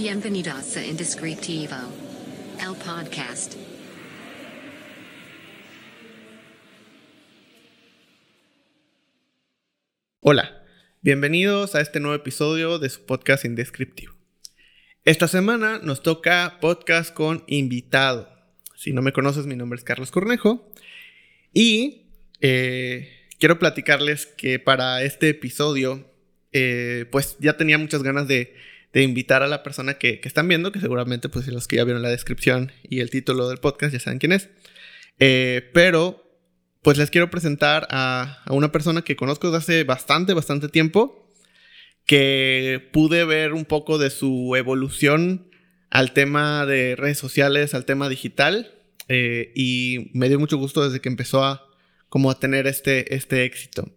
Bienvenidos a Indescriptivo, el podcast. Hola, bienvenidos a este nuevo episodio de su podcast Indescriptivo. Esta semana nos toca podcast con invitado. Si no me conoces, mi nombre es Carlos Cornejo y eh, quiero platicarles que para este episodio, eh, pues ya tenía muchas ganas de, de invitar a la persona que, que, están viendo, que seguramente pues los que ya vieron la descripción y el título del podcast ya saben quién es. Eh, pero pues les quiero presentar a, una persona que conozco desde hace bastante, bastante tiempo, que pude ver un poco de su evolución al tema de redes sociales, al tema digital, eh, y me dio mucho gusto desde que empezó a, como a tener este, este éxito.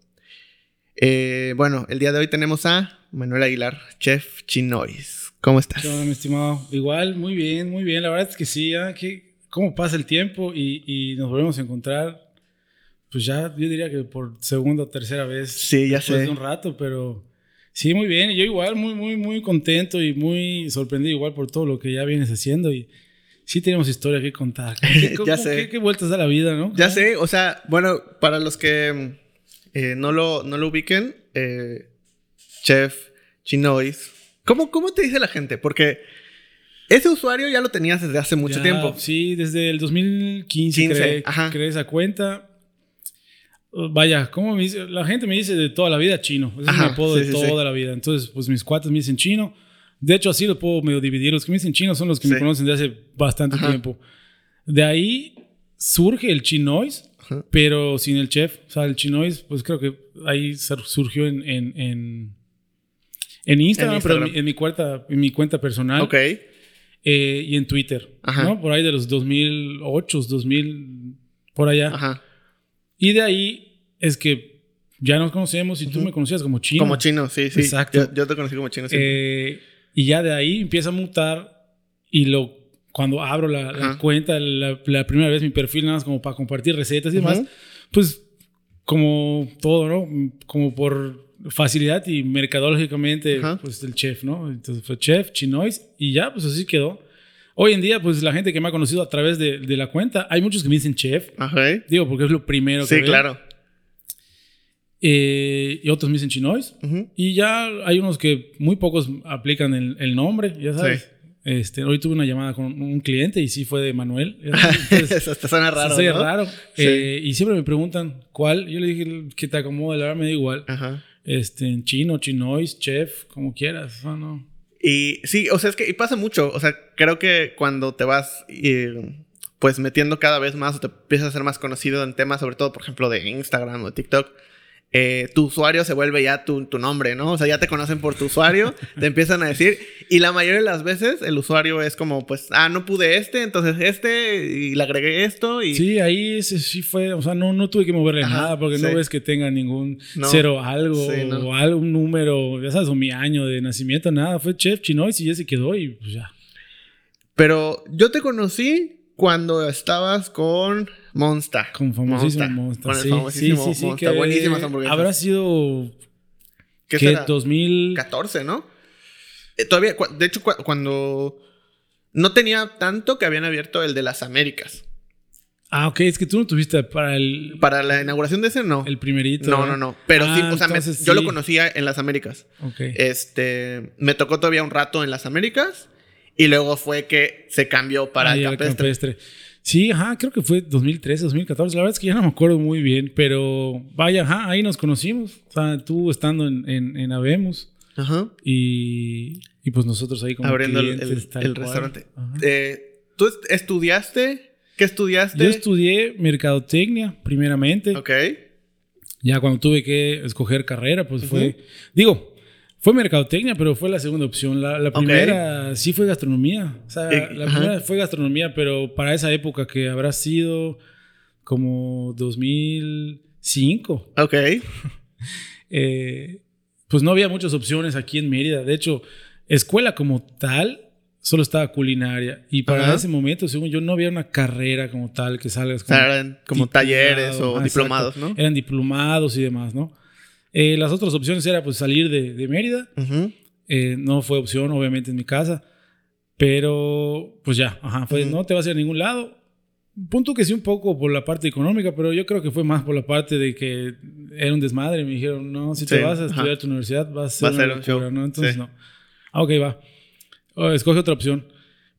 Eh, bueno, el día de hoy tenemos a Manuel Aguilar, Chef Chinois. ¿Cómo estás? Hola, mi estimado. Igual, muy bien, muy bien. La verdad es que sí, ¿eh? que cómo pasa el tiempo y, y, nos volvemos a encontrar. Pues ya, yo diría que por segunda o tercera vez. Sí, ya después sé. de un rato, pero sí, muy bien. Yo igual, muy, muy, muy contento y muy sorprendido igual por todo lo que ya vienes haciendo y sí tenemos historia que contar. ¿Qué, ya cómo, sé. ¿qué, ¿Qué, vueltas da la vida, ¿no? Ya sé, o sea, bueno, para los que eh, no, lo, no lo ubiquen, eh, Chef Chinois, ¿cómo, ¿cómo te dice la gente? Porque ese usuario ya lo tenías desde hace mucho ya, tiempo. Sí, desde el 2015 15, creé, creé esa cuenta. Vaya, ¿cómo me dice? La gente me dice de toda la vida chino. Ese Ajá, es mi apodo sí, de sí, toda sí. la vida. Entonces, pues mis cuates me dicen chino. De hecho, así lo puedo medio dividir. Los que me dicen chino son los que me conocen de hace bastante Ajá. tiempo. De ahí surge el chinois, Ajá. pero sin el chef. O sea, el chinois, pues creo que ahí sur- surgió en, en, en, en Instagram, En pero Instagram. en mi, en mi cuenta, en mi cuenta personal. Ok. Eh, y en Twitter, Ajá. ¿no? Por ahí de los 2008, 2000, por allá. Ajá. Y de ahí es que ya nos conocemos y tú Ujú. me conocías como chino. Como chino, sí, sí. Exacto. Yo, yo te conocí como chino. Sí. Eh, y ya de ahí empieza a mutar y lo cuando abro la, la cuenta, la, la primera vez mi perfil nada más como para compartir recetas y demás, Ujú. pues como todo, ¿no? Como por facilidad y mercadológicamente, Ajá. pues el chef, ¿no? Entonces fue chef, chinois y ya, pues así quedó. Hoy en día, pues la gente que me ha conocido a través de, de la cuenta, hay muchos que me dicen chef, Ajá. digo, porque es lo primero que Sí, claro. Eh, y otros me dicen chinois. Ujú. Y ya hay unos que muy pocos aplican el, el nombre, ya sabes. Sí. Este, hoy tuve una llamada con un cliente y sí fue de Manuel. Entonces, Eso te suena raro. sí, ¿no? raro. Sí. Eh, y siempre me preguntan cuál. Yo le dije que te acomode, la verdad me da igual. Ajá. Este, en chino, chinois, chef, como quieras. No. Y sí, o sea, es que y pasa mucho. O sea, creo que cuando te vas eh, pues metiendo cada vez más o te empiezas a ser más conocido en temas, sobre todo, por ejemplo, de Instagram o de TikTok, eh, tu usuario se vuelve ya tu, tu nombre, ¿no? O sea, ya te conocen por tu usuario, te empiezan a decir. Y la mayoría de las veces el usuario es como, pues, ah, no pude este, entonces este, y le agregué esto y... Sí, ahí ese sí fue, o sea, no, no tuve que moverle Ajá, nada porque sí. no ves que tenga ningún No. cero algo Sí, no. o algún número, ya sabes, o mi año de nacimiento, nada. Fue chef chinois y ya se quedó y pues ya. Pero yo te conocí cuando estabas con Monsta. Con famosísimo Monsta. Con el sí, famosísimo sí, sí, Monsta. Buenísimas hamburguesas. Habrá sido ¿Qué que será? 2000 14, ¿no? Eh, todavía, de hecho, cu- cuando no tenía tanto que habían abierto el de las Américas. Ah, ok, es que tú no tuviste para el Para la inauguración de ese, no. el primerito. no, ¿verdad? no, no. Pero sí, Ah, o sea, me- yo lo conocía en las Américas. Ok. Este, me tocó todavía un rato en las Américas y luego fue que se cambió para Ah, el campestre. campestre. Sí, ajá, creo que fue 2013, 2014. La verdad es que ya no me acuerdo muy bien, pero vaya, ajá, ahí nos conocimos. O sea, tú estando en, en, en Ajá. y, y pues nosotros ahí como Abriendo el, clientes, el- tal el cual. restaurante. Eh, ¿Tú est- estudiaste? ¿Qué estudiaste? Yo estudié mercadotecnia, primeramente. Ok. Ya cuando tuve que escoger carrera, pues fue. Digo, fue mercadotecnia, pero fue la segunda opción. La, la primera sí fue gastronomía. O sea, Eh, la ajá. primera fue gastronomía, pero para esa época que habrá sido como 2005, Ok. eh, pues no había muchas opciones aquí en Mérida. De hecho, escuela como tal solo estaba culinaria. Y para Ajá. ese momento, según yo, no había una carrera como tal que salgas O sea, eran como talleres o ajá, diplomados, exacto. ¿no? Eran diplomados y demás, ¿no? Eh, las otras opciones era pues salir de, de Mérida. Ujú. Eh, no fue opción, obviamente, en mi casa. Pero, pues ya, ajá, fue, Ujú. no te vas a ir a ningún lado. Punto que sí un poco por la parte económica, pero yo creo que fue más por la parte de que era un desmadre. Me dijeron, no, si te Sí, vas a estudiar a tu universidad, vas a ser, Va a ser un locura", show, ¿no? Entonces, sí. no. Ah, ok, va. Oh, escoge otra opción.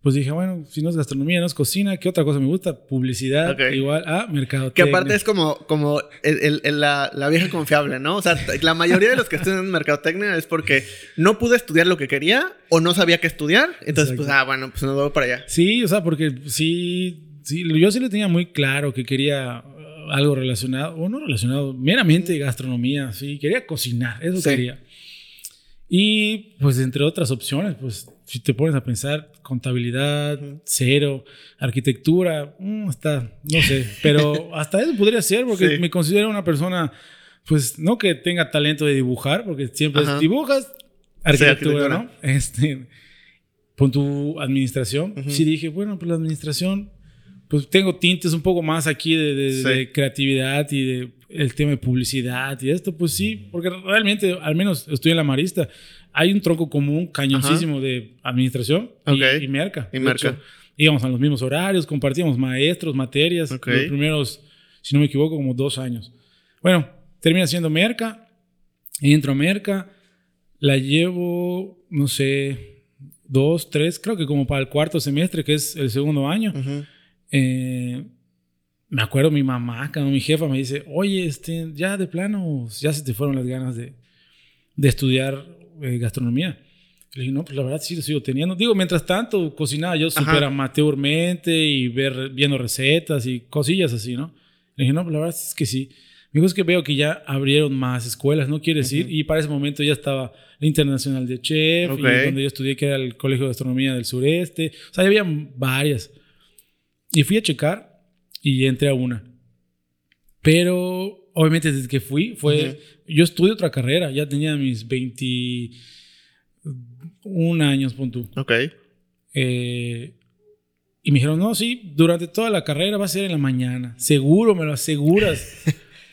Pues dije, bueno, si no es gastronomía, no es cocina, ¿qué otra cosa me gusta? Publicidad, igual a mercado. Que aparte es como, como el- el- el- la, la vieja confiable, ¿no? O sea, la mayoría de los que estudian mercadotecnia es porque no pude estudiar lo que quería o no sabía qué estudiar. Entonces, pues, ah, bueno, pues nos voy para allá. Sí, o sea, porque sí, sí, yo sí lo tenía muy claro que quería uh, algo relacionado, o no relacionado, meramente gastronomía, sí, quería cocinar, eso Sí. quería. Y pues entre otras opciones, pues si te pones a pensar, contabilidad, cero, arquitectura, mm, está, no sé, pero hasta eso podría ser porque Sí. me considero una persona, pues no que tenga talento de dibujar, porque siempre es dibujas, arquitectura, arquitectura. ¿no? Este, con tu administración, Ujú. sí dije, bueno, pues la administración, pues tengo tintes un poco más aquí de, de- Sí. de creatividad y de el tema de publicidad y esto, pues sí, porque realmente, al menos estoy en la Marista, hay un tronco común cañoncísimo de administración y- Ok. y, merca. Y merca. hecho, íbamos a los mismos horarios, compartíamos maestros, materias, Ok. los primeros, si no me equivoco, como dos años. Bueno, termina siendo merca, entro a merca, la llevo, no sé, dos, tres, creo que como para el cuarto semestre, que es el segundo año. Ujú. Eh, me acuerdo mi mamá, cuando mi jefa me dice, oye, este, ya de plano, ya se te fueron las ganas de, de estudiar eh, gastronomía. Le dije, no, pues la verdad sí lo sigo teniendo. Digo, mientras tanto, cocinaba yo súper amateurmente y ver, viendo recetas y cosillas así, ¿no? Le dije, no, pues la verdad es que sí. Me dijo, es que veo que ya abrieron más escuelas, ¿no quieres ir? Y para ese momento ya estaba la Internacional de Chef, Ok. y donde yo estudié, que era el Colegio de Gastronomía del Sureste. O sea, ya había varias. Y fui a checar y entré a una. Pero obviamente desde que fui, fue. Yo estudié otra carrera, ya tenía mis 21 años, punto. Ok. Eh, y me dijeron, no, sí, durante toda la carrera va a ser en la mañana. Seguro, me lo aseguras.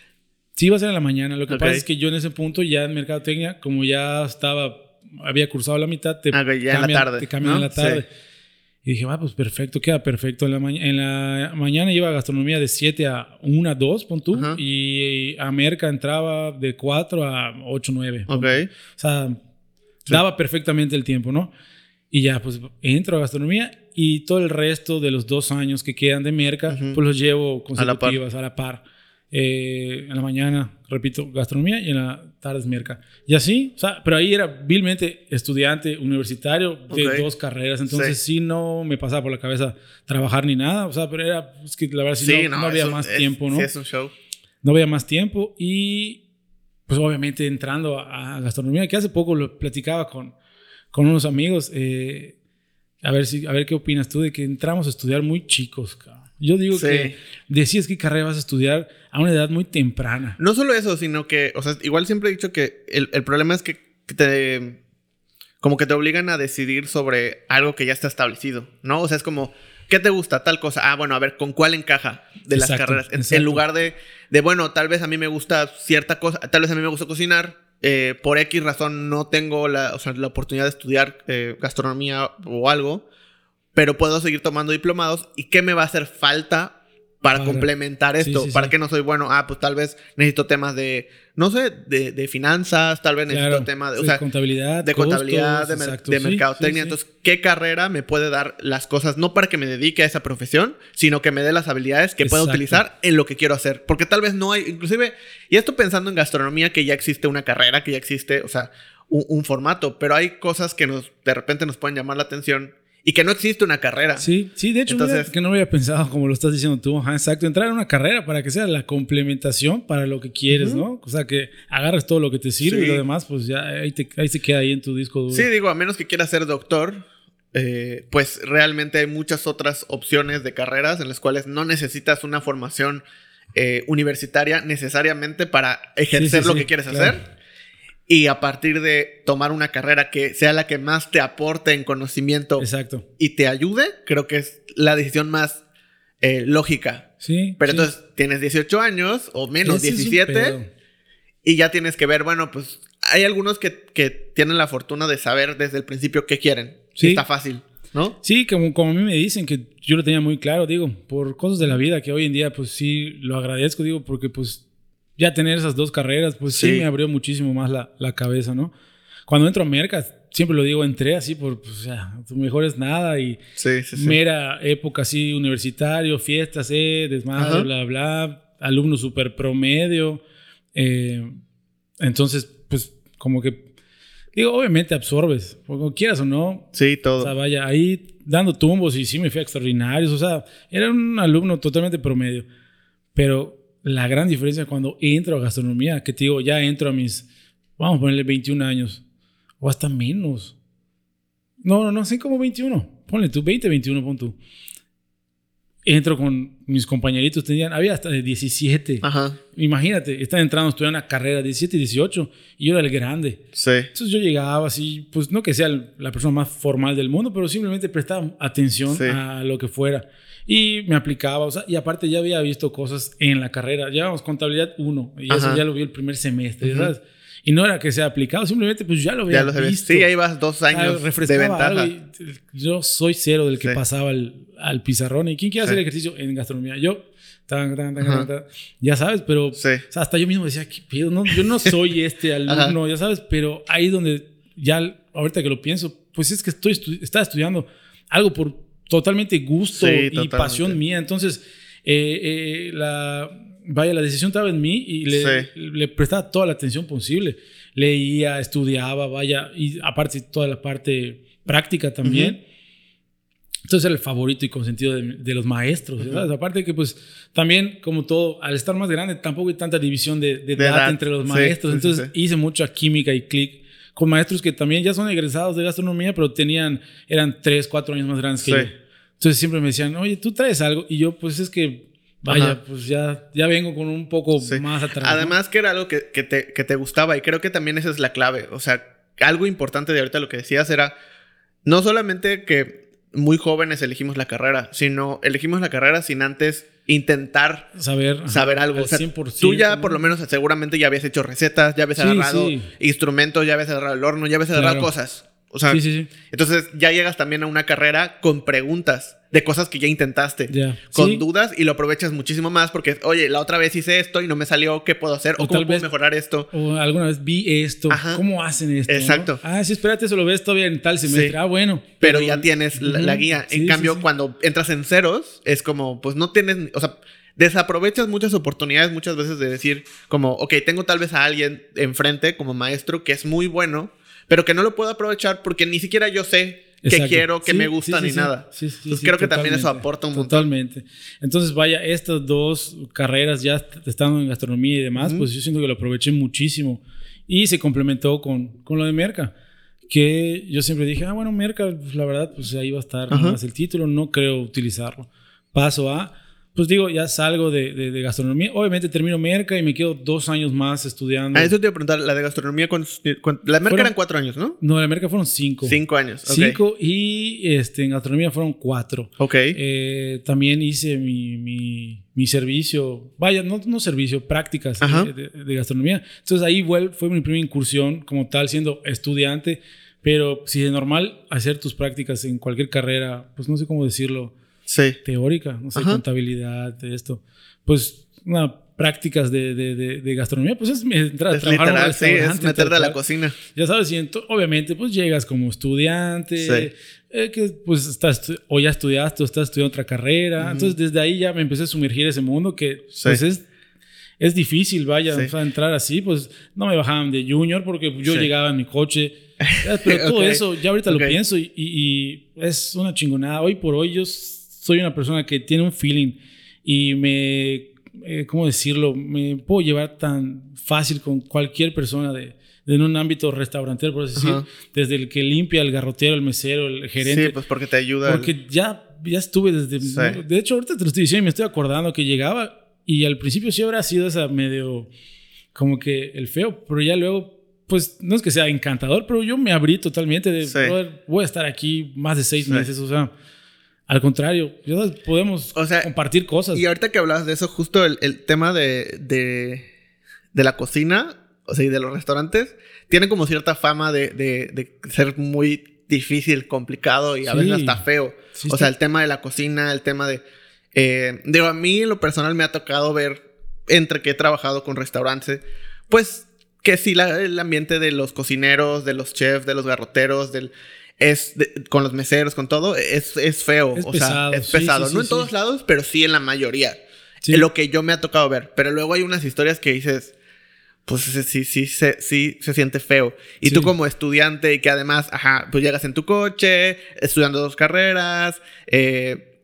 sí, va a ser en la mañana. Lo que pasa es que yo en ese punto, ya en Mercadotecnia, como ya estaba, había cursado la mitad, te Ah, ok, ya en la cambian, tarde, te cambian ¿no? en la tarde. Y dije, ah, pues perfecto, queda perfecto. En la, maña- en la mañana iba a gastronomía de 7 a 1, 2, pon tú. Ajá. Y a Merca entraba de 4 a 8, 9. Ok. O sea, daba perfectamente el tiempo, ¿no? Y ya, pues entro a gastronomía y todo el resto de los dos años que quedan de merca, Ujú. pues los llevo A la par. consecutivas, a la par. Eh, en la mañana, repito, gastronomía y en la tarde es merca. Y así, o sea, pero ahí era vilmente estudiante universitario de Ok. dos carreras, entonces Sí. sí. no me pasaba por la cabeza trabajar ni nada, o sea, pero era, es que la verdad sí, no, no había eso más es- tiempo, ¿no? Sí, es un show. no había más tiempo y pues obviamente entrando a, a gastronomía, que hace poco lo platicaba con, con unos amigos, eh, a, ver si, a ver qué opinas tú de que entramos a estudiar muy chicos. cabrón. Yo digo Sí. que decías qué carrera vas a estudiar a una edad muy temprana. No solo eso, sino que, o sea, igual siempre he dicho que el, el problema es que te. Como que te obligan a decidir sobre algo que ya está establecido, ¿no? O sea, es como, ¿qué te gusta? Tal cosa. Ah, bueno, a ver, ¿con cuál encaja de las Exacto, carreras? En, lugar de, de, bueno, tal vez a mí me gusta cierta cosa, tal vez a mí me gusta cocinar, eh, por X razón no tengo la, o sea, la oportunidad de estudiar eh, gastronomía o algo, pero puedo seguir tomando diplomados. ¿Y qué me va a hacer falta para complementar esto? sí, ¿Para sí. qué no soy bueno? Ah, pues tal vez necesito temas de, no sé, de, de finanzas, tal vez necesito Claro, temas de, o sea, contabilidad, de contabilidad, de, mer- de mercadotecnia. Entonces, ¿qué carrera me puede dar las cosas? No para que me dedique a esa profesión, sino que me dé las habilidades que pueda utilizar en lo que quiero hacer. Porque tal vez no hay, inclusive, y esto pensando en gastronomía, que ya existe una carrera, que ya existe, o sea, un, un formato, pero hay cosas que nos, de repente nos pueden llamar la atención y que no existe una carrera. Sí, sí, de hecho, mira Entonces- que no había pensado como lo estás diciendo tú. Ajá, exacto, entrar en una carrera para que sea la complementación para lo que quieres, ¿no? O sea, que agarres todo lo que te sirve Sí. y lo demás, pues ya ahí, te- ahí se queda ahí en tu disco duro. Sí, digo, a menos que quieras ser doctor, eh, pues realmente hay muchas otras opciones de carreras en las cuales no necesitas una formación eh, universitaria necesariamente para ejercer sí, lo que quieres claro. hacer. Y a partir de tomar una carrera que sea la que más te aporte en conocimiento Exacto. y te ayude, creo que es la decisión más eh, lógica. Sí. Pero sí. entonces tienes 18 años o menos Ese es un 17 pedo. y ya tienes que ver, bueno, pues hay algunos que, que tienen la fortuna de saber desde el principio qué quieren. Sí. Está fácil. ¿no? Sí, como, como a mí me dicen, que yo lo tenía muy claro, digo, por cosas de la vida que hoy en día, pues sí, lo agradezco, digo, porque pues ya tener esas dos carreras, pues sí, Sí. me abrió muchísimo más la, la cabeza, ¿no? Cuando entro a Mercas, siempre lo digo, entré así por, pues, o sea, tu mejor es nada y Sí, sí, sí. mera época así, universitario, fiestas, eh, desmadre, Ajá. bla, bla, alumno súper promedio. eh, entonces, pues como que, digo, obviamente absorbes, porque quieras o no, Sí, o todo. sea, vaya, ahí dando tumbos y sí me fui a extraordinarios. O sea, era un alumno totalmente promedio. Pero la gran diferencia cuando entro a gastronomía, que te digo, ya entro a mis, vamos a ponerle 21 años, o hasta menos. No, no, no, sí como 21. Ponle tú, 20, 21, pon tú. Entro con mis compañeritos, tenían, había hasta de 17. Ajá. Imagínate, están entrando, estudiando una carrera, 17 y 18, y yo era el grande. Sí. Entonces yo llegaba así, pues no que sea la persona más formal del mundo, pero simplemente prestaba atención Sí. a lo que fuera. Y me aplicaba, o sea, y aparte ya había visto cosas en la carrera. Llevábamos contabilidad 1, y eso Ajá. ya lo vi el primer semestre, Ujú. ¿sabes? Y no era que sea aplicado, simplemente pues ya lo había Ya lo visto. Sí, ahí vas dos sea, años de refrescaba ventaja. yo soy cero del que Sí. pasaba al, al pizarrón. ¿Y quién quiere Sí. hacer ejercicio en gastronomía? Yo. Tan, tan, tan, tan, tan. Ya sabes, pero Sí. o sea, hasta yo mismo decía, ¿qué pedo? No, yo no soy este alumno, ya sabes, pero ahí donde ya, ahorita que lo pienso, pues es que estoy estu- estaba estudiando algo por totalmente gusto Sí, y totalmente. pasión mía. Entonces, eh, eh, la, vaya, la decisión estaba en mí y le, Sí. le prestaba toda la atención posible. Leía, estudiaba, vaya, y aparte toda la parte práctica también. Entonces era el favorito y consentido de, de los maestros. ¿sabes? Aparte que pues también como todo, al estar más grande tampoco hay tanta división de, de De edad, edad. entre los maestros. sí, Entonces hice mucha química y clic con maestros que también ya son egresados de gastronomía, pero tenían, eran tres, cuatro años más grandes que Sí. yo. Entonces siempre me decían, oye, tú traes algo. Y yo pues es que, vaya, Ajá. pues ya, ya vengo con un poco Sí. más atrás. ¿no? Además que era algo que, que te, que te gustaba y creo que también esa es la clave. O sea, algo importante de ahorita lo que decías era no solamente que muy jóvenes elegimos la carrera, sino elegimos la carrera sin antes intentar saber, saber algo. al O sea, 100%, tú ya por lo menos seguramente ya habías hecho recetas, ya habías Sí, agarrado sí. instrumentos, ya habías agarrado el horno, ya habías agarrado Claro. cosas. O sea, Sí, sí, sí. entonces ya llegas también a una carrera con preguntas de cosas que ya intentaste. Con dudas y lo aprovechas muchísimo más porque, oye, la otra vez hice esto y no me salió, ¿qué puedo hacer? O ¿O, cómo tal puedo vez- mejorar esto? O alguna vez vi esto. Ajá. ¿Cómo hacen esto? no? Exacto. Ah, sí, espérate, eso lo ves todavía en tal semestre. Ah, bueno. Pero ya tienes la, la guía. En cambio, cuando entras en ceros, es como, pues no tienes, o sea, desaprovechas muchas oportunidades muchas veces de decir, como, ok, tengo tal vez a alguien enfrente como maestro que es muy bueno, pero que no lo puedo aprovechar porque ni siquiera yo sé qué Exacto. quiero, qué Sí, me gusta sí, ni sí. nada. Entonces creo que también eso aporta un montón. Totalmente. Entonces, vaya, estas dos carreras ya est- estando en gastronomía y demás, Ujú. pues yo siento que lo aproveché muchísimo. Y se complementó con, con lo de Merca. Que yo siempre dije, ah, bueno, Merca, pues, la verdad, pues ahí va a estar Ajá. más el título, no creo utilizarlo. Paso a, pues digo, ya salgo de, de- de gastronomía. Obviamente termino Merca y me quedo dos años más estudiando. A eso te iba a preguntar, la de gastronomía, ¿cuántos- cuántos- la merca Fueron- eran cuatro años, ¿no? No, en Merca fueron cinco. Cinco años. ok. Cinco y este, en gastronomía fueron cuatro. Ok. Eh, también hice mi, mi, mi servicio, vaya, no, no servicio, prácticas de, de- gastronomía. Entonces ahí vuel- fue mi primera incursión como tal, siendo estudiante. Pero si de normal hacer tus prácticas en cualquier carrera, pues no sé cómo decirlo, sí. teórica, no sé, Ajá. contabilidad, esto, pues una prácticas de, de, de, de gastronomía, pues es entrar a Es trabajar literal, sí, es meterte a la cocina. Ya sabes, y obviamente pues llegas como estudiante, Sí. eh, que pues estás, o ya estudiaste o estás estudiando otra carrera. Ujú. Entonces desde ahí ya me empecé a sumergir ese mundo que Sí. pues es, es difícil, vaya, Sí. o sea, entrar así, pues no me bajaban de junior porque yo Sí. llegaba en mi coche. Pero todo Ok. eso, ya ahorita Ok. lo pienso y, y- y es una chingonada. Hoy por hoy yo soy una persona que tiene un feeling y me, eh, ¿cómo decirlo? Me puedo llevar tan fácil con cualquier persona de, de en un ámbito restaurantero, por así decir, Ajá. desde el que limpia, el garrotero, el mesero, el gerente. Sí, pues porque te ayuda. Porque ya, ya estuve desde... Sí. De hecho, ahorita te lo estoy diciendo y me estoy acordando que llegaba y al principio sí habrá sido esa medio como que el feo, pero ya luego, pues no es que sea encantador, pero yo me abrí totalmente de, Sí. "Brother, voy a estar aquí más de seis Sí. meses, o sea, al contrario, podemos O sea, compartir cosas. Y ahorita que hablabas de eso, justo el, el tema de, de, de la cocina, o sea, y de los restaurantes, tiene como cierta fama de, de- ser muy difícil, complicado y a Sí. veces hasta feo. Sí, o sea, el tema de la cocina, el tema de... eh, digo, a mí en lo personal me ha tocado ver, entre que he trabajado con restaurantes, pues que sí, la- el ambiente de los cocineros, de los chefs, de los garroteros, del... Es de- con los meseros, con todo, es, es feo. Es o pesado, sea, es sí, pesado. sí, no sí, en todos sí. lados, pero sí en la mayoría. Sí. Lo que yo me ha tocado ver. Pero luego hay unas historias que dices, pues sí, sí, sí, se- sí, se siente feo. Y Sí. tú como estudiante y que además, ajá, pues llegas en tu coche, estudiando dos carreras, eh,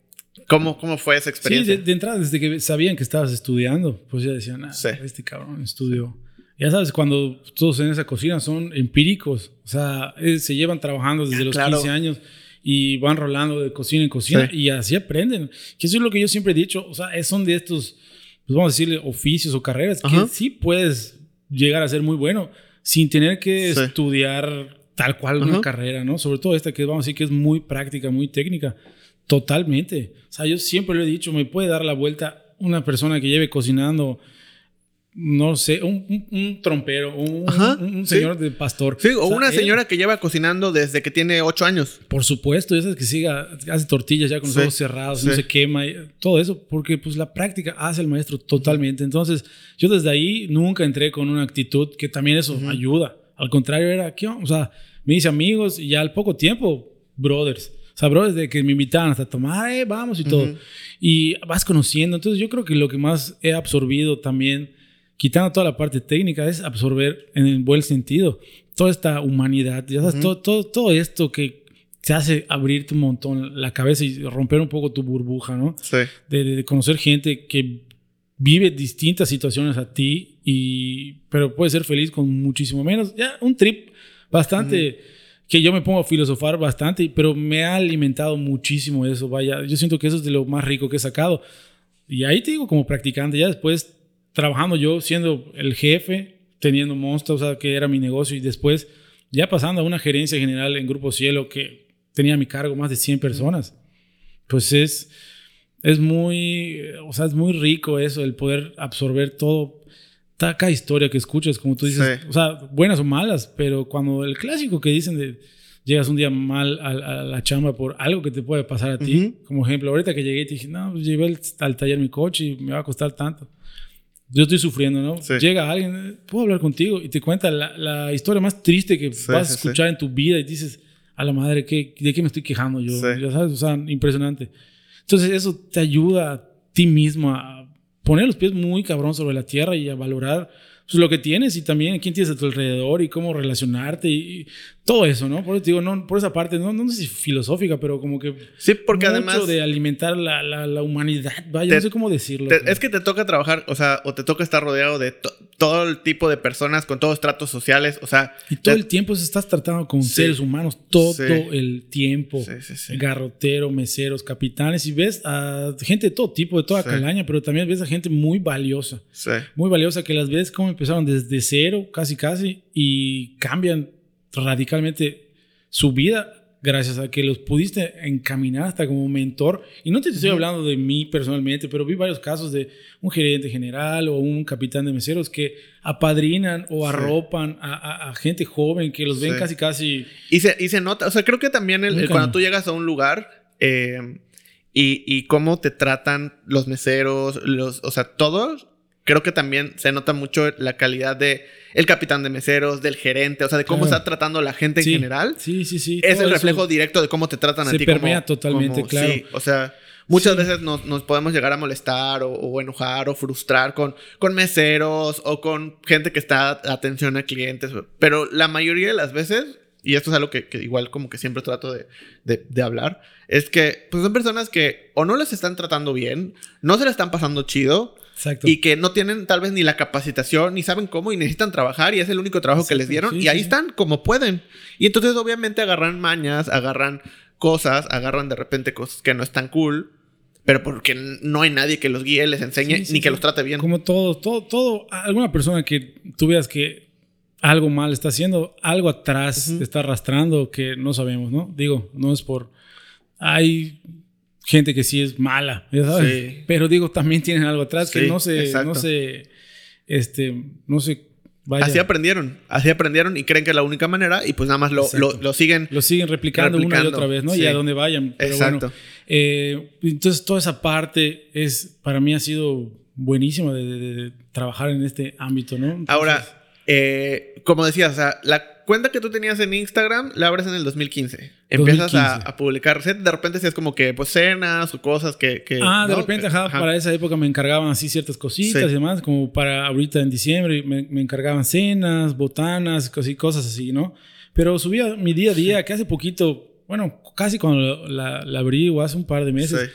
¿cómo, ¿cómo fue esa Sí, experiencia? de, de entrada, desde que sabían que estabas estudiando, pues ya decían, ah, Sí. este cabrón estudió. Ya sabes, cuando todos en esa cocina son empíricos, o sea, eh, se llevan trabajando desde los Claro. 15 años y van rolando de cocina en cocina Sí. y así aprenden. Que eso es lo que yo siempre he dicho, o sea, es- son de estos, pues vamos a decirle, oficios o carreras Ajá. que sí puedes llegar a ser muy bueno sin tener que Sí. estudiar tal cual una Ajá. carrera, ¿no? Sobre todo esta que vamos a decir que es muy práctica, muy técnica. Totalmente. O sea, yo siempre lo he dicho, me puede dar la vuelta una persona que lleve cocinando, no sé, un, un- un trompero, un, Ajá, un- un sí. señor de pastor. Sí, o sea, una él, señora que lleva cocinando desde que tiene ocho años. por supuesto, esas que siga, hace tortillas ya con los Sí, ojos cerrados, no se quema, y todo eso, porque pues la práctica hace el maestro totalmente. Entonces, yo desde ahí nunca entré con una actitud que también eso ayuda. Al contrario, era, ¿qué? O sea, me hice amigos y ya al poco tiempo, brothers. O sea, brothers de que me invitaban hasta tomar, eh, vamos y todo. Y vas conociendo. Entonces, yo creo que lo que más he absorbido también, quitando toda la parte técnica, es absorber en el buen sentido toda esta humanidad. Ya sabes, todo, todo, todo esto que te hace abrirte un montón la cabeza y romper un poco tu burbuja, ¿no? Sí. de, de- de conocer gente que vive distintas situaciones a ti y pero puede ser feliz con muchísimo menos ya un trip bastante que yo me pongo a filosofar bastante pero me ha alimentado muchísimo eso vaya yo siento que eso es de lo más rico que he sacado y ahí te digo como practicante ya después trabajando yo siendo el jefe teniendo Monster o sea que era mi negocio y después ya pasando a una gerencia general en Grupo Cielo que tenía a mi cargo más de 100 personas pues es es muy, o sea, es muy rico eso, el poder absorber todo, cada historia que escuchas, como tú dices, Sí. o sea, buenas o malas, pero cuando el clásico que dicen de llegas un día mal a, a la chamba por algo que te puede pasar a ti, como ejemplo, ahorita que llegué y te dije, no, pues llevé al taller mi coche y me va a costar tanto. Yo estoy sufriendo, ¿no? Sí. Llega alguien, eh, puedo hablar contigo y te cuenta la, la historia más triste que Sí, vas a sí, sí. escuchar en tu vida y dices, a la madre, ¿qué, ¿de qué me estoy quejando yo? Sí. Ya sabes, o sea, impresionante. Entonces eso te ayuda a ti mismo a poner los pies muy cabrón sobre la tierra y a valorar pues, lo que tienes y también quién tienes a tu alrededor y cómo relacionarte y, y todo eso, ¿no? Por eso digo, no, por esa parte, no, no sé si filosófica, pero como que Sí, porque mucho además... de alimentar la, la, la humanidad, vaya, Te- no sé cómo decirlo. Te- es que te toca trabajar, o sea, o te toca estar rodeado de to- todo el tipo de personas con todos tratos sociales, o sea, y todo te- el tiempo se estás tratando con Sí. seres humanos, todo Sí. el tiempo. Sí, sí, sí. Garrotero, meseros, capitanes, y ves a gente de todo tipo, de toda calaña, pero también ves a gente muy valiosa. sí, muy valiosa que las ves como empezaron desde cero, casi casi, y cambian radicalmente su vida gracias a que los pudiste encaminar hasta como mentor. Y no te estoy hablando de mí personalmente, pero vi varios casos de un gerente general o un capitán de meseros que apadrinan o arropan a, a- a gente joven que los ven Sí. casi casi... Y se, y se nota, o sea, creo que también el- cuando tú llegas a un lugar eh, y, y cómo te tratan los meseros, los, o sea, todos, creo que también se nota mucho la calidad de el capitán de meseros, del gerente, o sea, de cómo Claro. está tratando la gente Sí, en general. Sí, sí, sí. Es el reflejo directo de cómo te tratan a se ti. permea como- totalmente, como- claro. Sí, o sea, muchas Sí. veces nos, nos podemos llegar a molestar o, o enojar o frustrar con, con meseros o con gente que está a atención a clientes. Pero la mayoría de las veces, y esto es algo que, que igual como que siempre trato de, de- de hablar, es que pues son personas que o no les están tratando bien, no se le están pasando chido. Exacto. Y que no tienen tal vez ni la capacitación, ni saben cómo, y necesitan trabajar, y es el único trabajo que les dieron, sí, y ahí sí, están como pueden. Y entonces obviamente agarran mañas, agarran cosas, agarran de repente cosas que no están cool, pero porque no hay nadie que los guíe, les enseñe, Sí, sí, ni que sí. los trate bien. Como todo, todo, todo, alguna persona que tú veas que algo mal está haciendo, algo atrás está arrastrando que no sabemos, ¿no? Digo, no es por... Hay gente que sí es mala, ya sabes. Sí. Pero digo, también tienen algo atrás que no se, exacto. no se, este, no se Vaya. Así aprendieron, así aprendieron y creen que es la única manera y pues nada más lo, lo, lo siguen. Lo siguen replicando, una y Replicando, otra vez, ¿no? sí. Y a donde vayan. Pero Exacto. bueno, eh, entonces, toda esa parte es, para mí ha sido buenísima de, de- de trabajar en este ámbito, ¿no? Entonces, Ahora, eh, como decías, o sea, la cuenta que tú tenías en Instagram la abres en el 2015. Empiezas a, 2015. a publicar de repente sí es como que pues cenas o cosas que... que, Ah, de ¿no? repente, ajá, para esa época me encargaban así ciertas cositas Sí. y demás, como para ahorita en diciembre me, me encargaban cenas, botanas, cosas, cosas así, ¿no? Pero subía mi día a día, que hace poquito, bueno, casi cuando la, la abrí o hace un par de meses, Sí.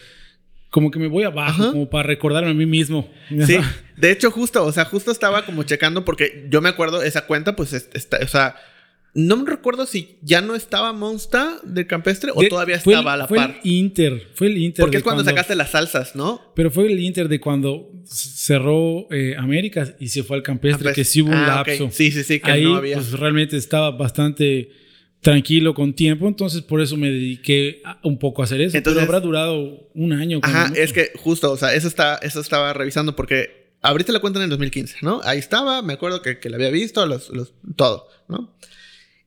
como que me voy abajo, Ajá. como para recordarme a mí mismo. Sí, de hecho justo, o sea, justo estaba como checando porque yo me acuerdo esa cuenta, pues, es- está, o sea, no me recuerdo si ya no estaba Monsta de Campestre o De- todavía el- estaba a la fue par. el Inter, fue el Inter. Porque es cuando, sacaste las salsas, ¿no? Pero fue el Inter de cuando cerró eh, Américas y se fue al Campestre, Ah, pues, que sí hubo un ah, lapso. Sí, sí, sí, que Ahí no había. pues, realmente estaba bastante tranquilo con tiempo, entonces por eso me dediqué a- un poco a hacer eso. Entonces- pero habrá durado un año. Ajá, mucho. es que justo, o sea, eso, está, eso estaba revisando porque abriste la cuenta en el 2015, ¿no? Ahí estaba, me acuerdo que, que la había visto, los, los- todo, ¿no?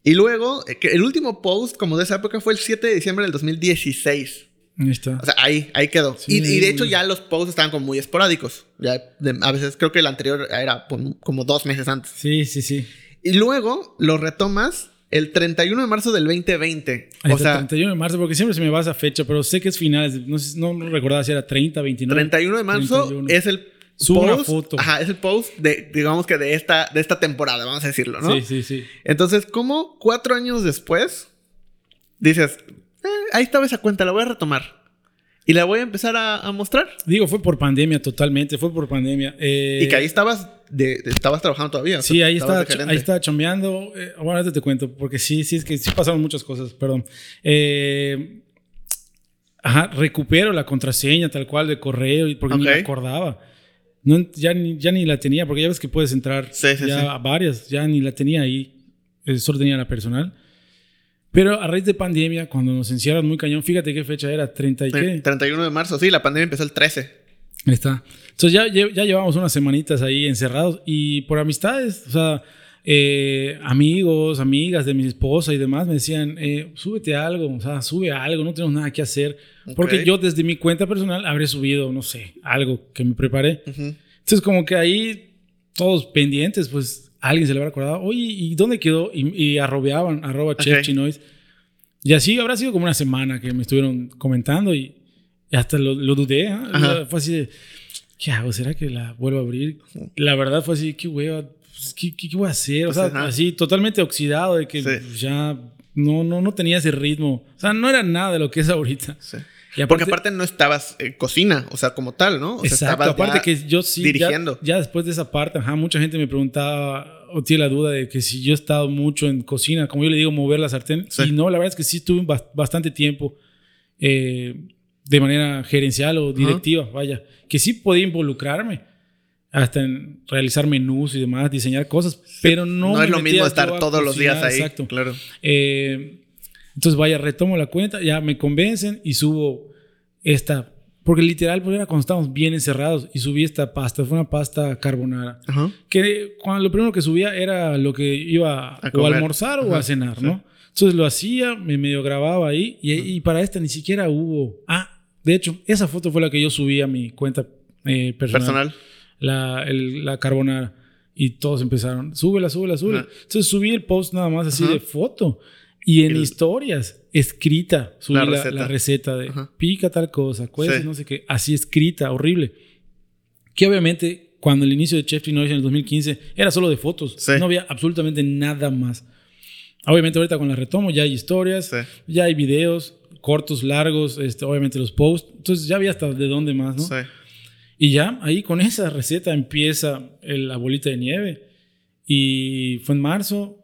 Y luego, eh, el último post como de esa época fue el 7 de diciembre del 2016. Ahí está. O sea, ahí, ahí quedó. Sí, y, y de hecho ya los posts estaban como muy esporádicos. Ya de- a veces creo que el anterior era como dos meses antes. sí, sí, sí. Y luego lo retomas el 31 de marzo del 2020. Ahí o sea, 31 de marzo, porque siempre se me va esa fecha, pero sé que es finales. No, sé- no recordaba si era 30, 29. 31 de marzo 31. es el Sube una post. foto. Ajá, es el post de, digamos que de esta, de esta temporada, vamos a decirlo, ¿no? Sí, sí, sí. Entonces, ¿cómo cuatro años después dices, "Eh, ahí estaba esa cuenta, la voy a retomar? Y la voy a empezar a, a mostrar. Digo, fue por pandemia totalmente, fue por pandemia. Eh, y que ahí estabas, de, de- estabas trabajando todavía. Sí, ahí estaba, ahí estaba chambeando. Eh, bueno, ahorita te cuento, porque sí, sí, es que sí pasaron muchas cosas, perdón. Eh, ajá, recupero la contraseña tal cual de correo, porque ni Ok. me acordaba. No, ya, ni, ya ni la tenía, porque ya ves que puedes entrar Sí, sí, ya sí. a varias, ya ni la tenía ahí, eh, solo tenía la personal. Pero a raíz de pandemia, cuando nos encierran muy cañón, fíjate qué fecha era, 30 y qué. 31 de marzo, sí, la pandemia empezó el 13. Ahí está. Entonces ya, ya llevamos unas semanitas ahí encerrados y por amistades, o sea, eh, amigos, amigas de mi esposa y demás me decían, eh, súbete algo, o sea, sube algo, no tenemos nada que hacer. Porque yo desde mi cuenta personal habré subido, no sé, algo que me preparé. Ujú. Entonces como que ahí todos pendientes, pues alguien se le habrá acordado, oye, ¿y dónde quedó? Y, y arrobeaban, arroba chef Ok. chinois. Y así habrá sido como una semana que me estuvieron comentando y, y hasta lo, lo dudé. Ajá. Fue así de, ¿qué hago? ¿Será que la vuelvo a abrir? La verdad fue así, qué hueva, pues, ¿qué, qué, voy a hacer? O Pues, sea, ajá. así totalmente oxidado de que Sí. ya no, no, no tenía ese ritmo. O sea, no era nada de lo que es ahorita. Sí. Y Porque aparte no estabas en cocina, o sea, como tal, ¿no? O sea, Exacto, estabas aparte ya que yo sí, ya- dirigiendo. Ya, después de esa parte, ajá, mucha gente me preguntaba o tiene la duda de que si yo he estado mucho en cocina, como yo le digo, mover la sartén. Sí. Y no, la verdad es que sí estuve bas- bastante tiempo eh, de manera gerencial o directiva, vaya, que sí podía involucrarme hasta en realizar menús y demás, diseñar cosas, pero no No, me es lo mismo estar todos los días ahí. Exacto. Claro. Eh, entonces, vaya, retomo la cuenta, ya me convencen y subo esta. Porque literal, pues era cuando estábamos bien encerrados y subí esta pasta. Fue una pasta carbonara. Ajá. Que cuando lo primero que subía era lo que iba A o a almorzar o a cenar, sí. ¿no? Entonces lo hacía, me medio grababa ahí y, y para esta ni siquiera hubo. Ah, de hecho, esa foto fue la que yo subí a mi cuenta eh, personal Personal. La, el- la carbonara. Y todos empezaron, súbela, súbela, súbela. Ajá. Entonces subí el post nada más así Ajá. de foto. Y en El- historias, escrita, subí La receta. la receta de Ajá. pica tal cosa, cuece, Sí. no sé qué. Así escrita, horrible. Que obviamente, cuando el inicio de Chef Noise en el 2015 era solo de fotos. Sí. No había absolutamente nada más. Obviamente ahorita con la retomo ya hay historias, Sí. ya hay videos cortos, largos, este, obviamente los posts. Entonces ya había hasta de dónde más, ¿no? Sí. Y ya ahí con esa receta empieza el- la bolita de nieve. Y fue en marzo,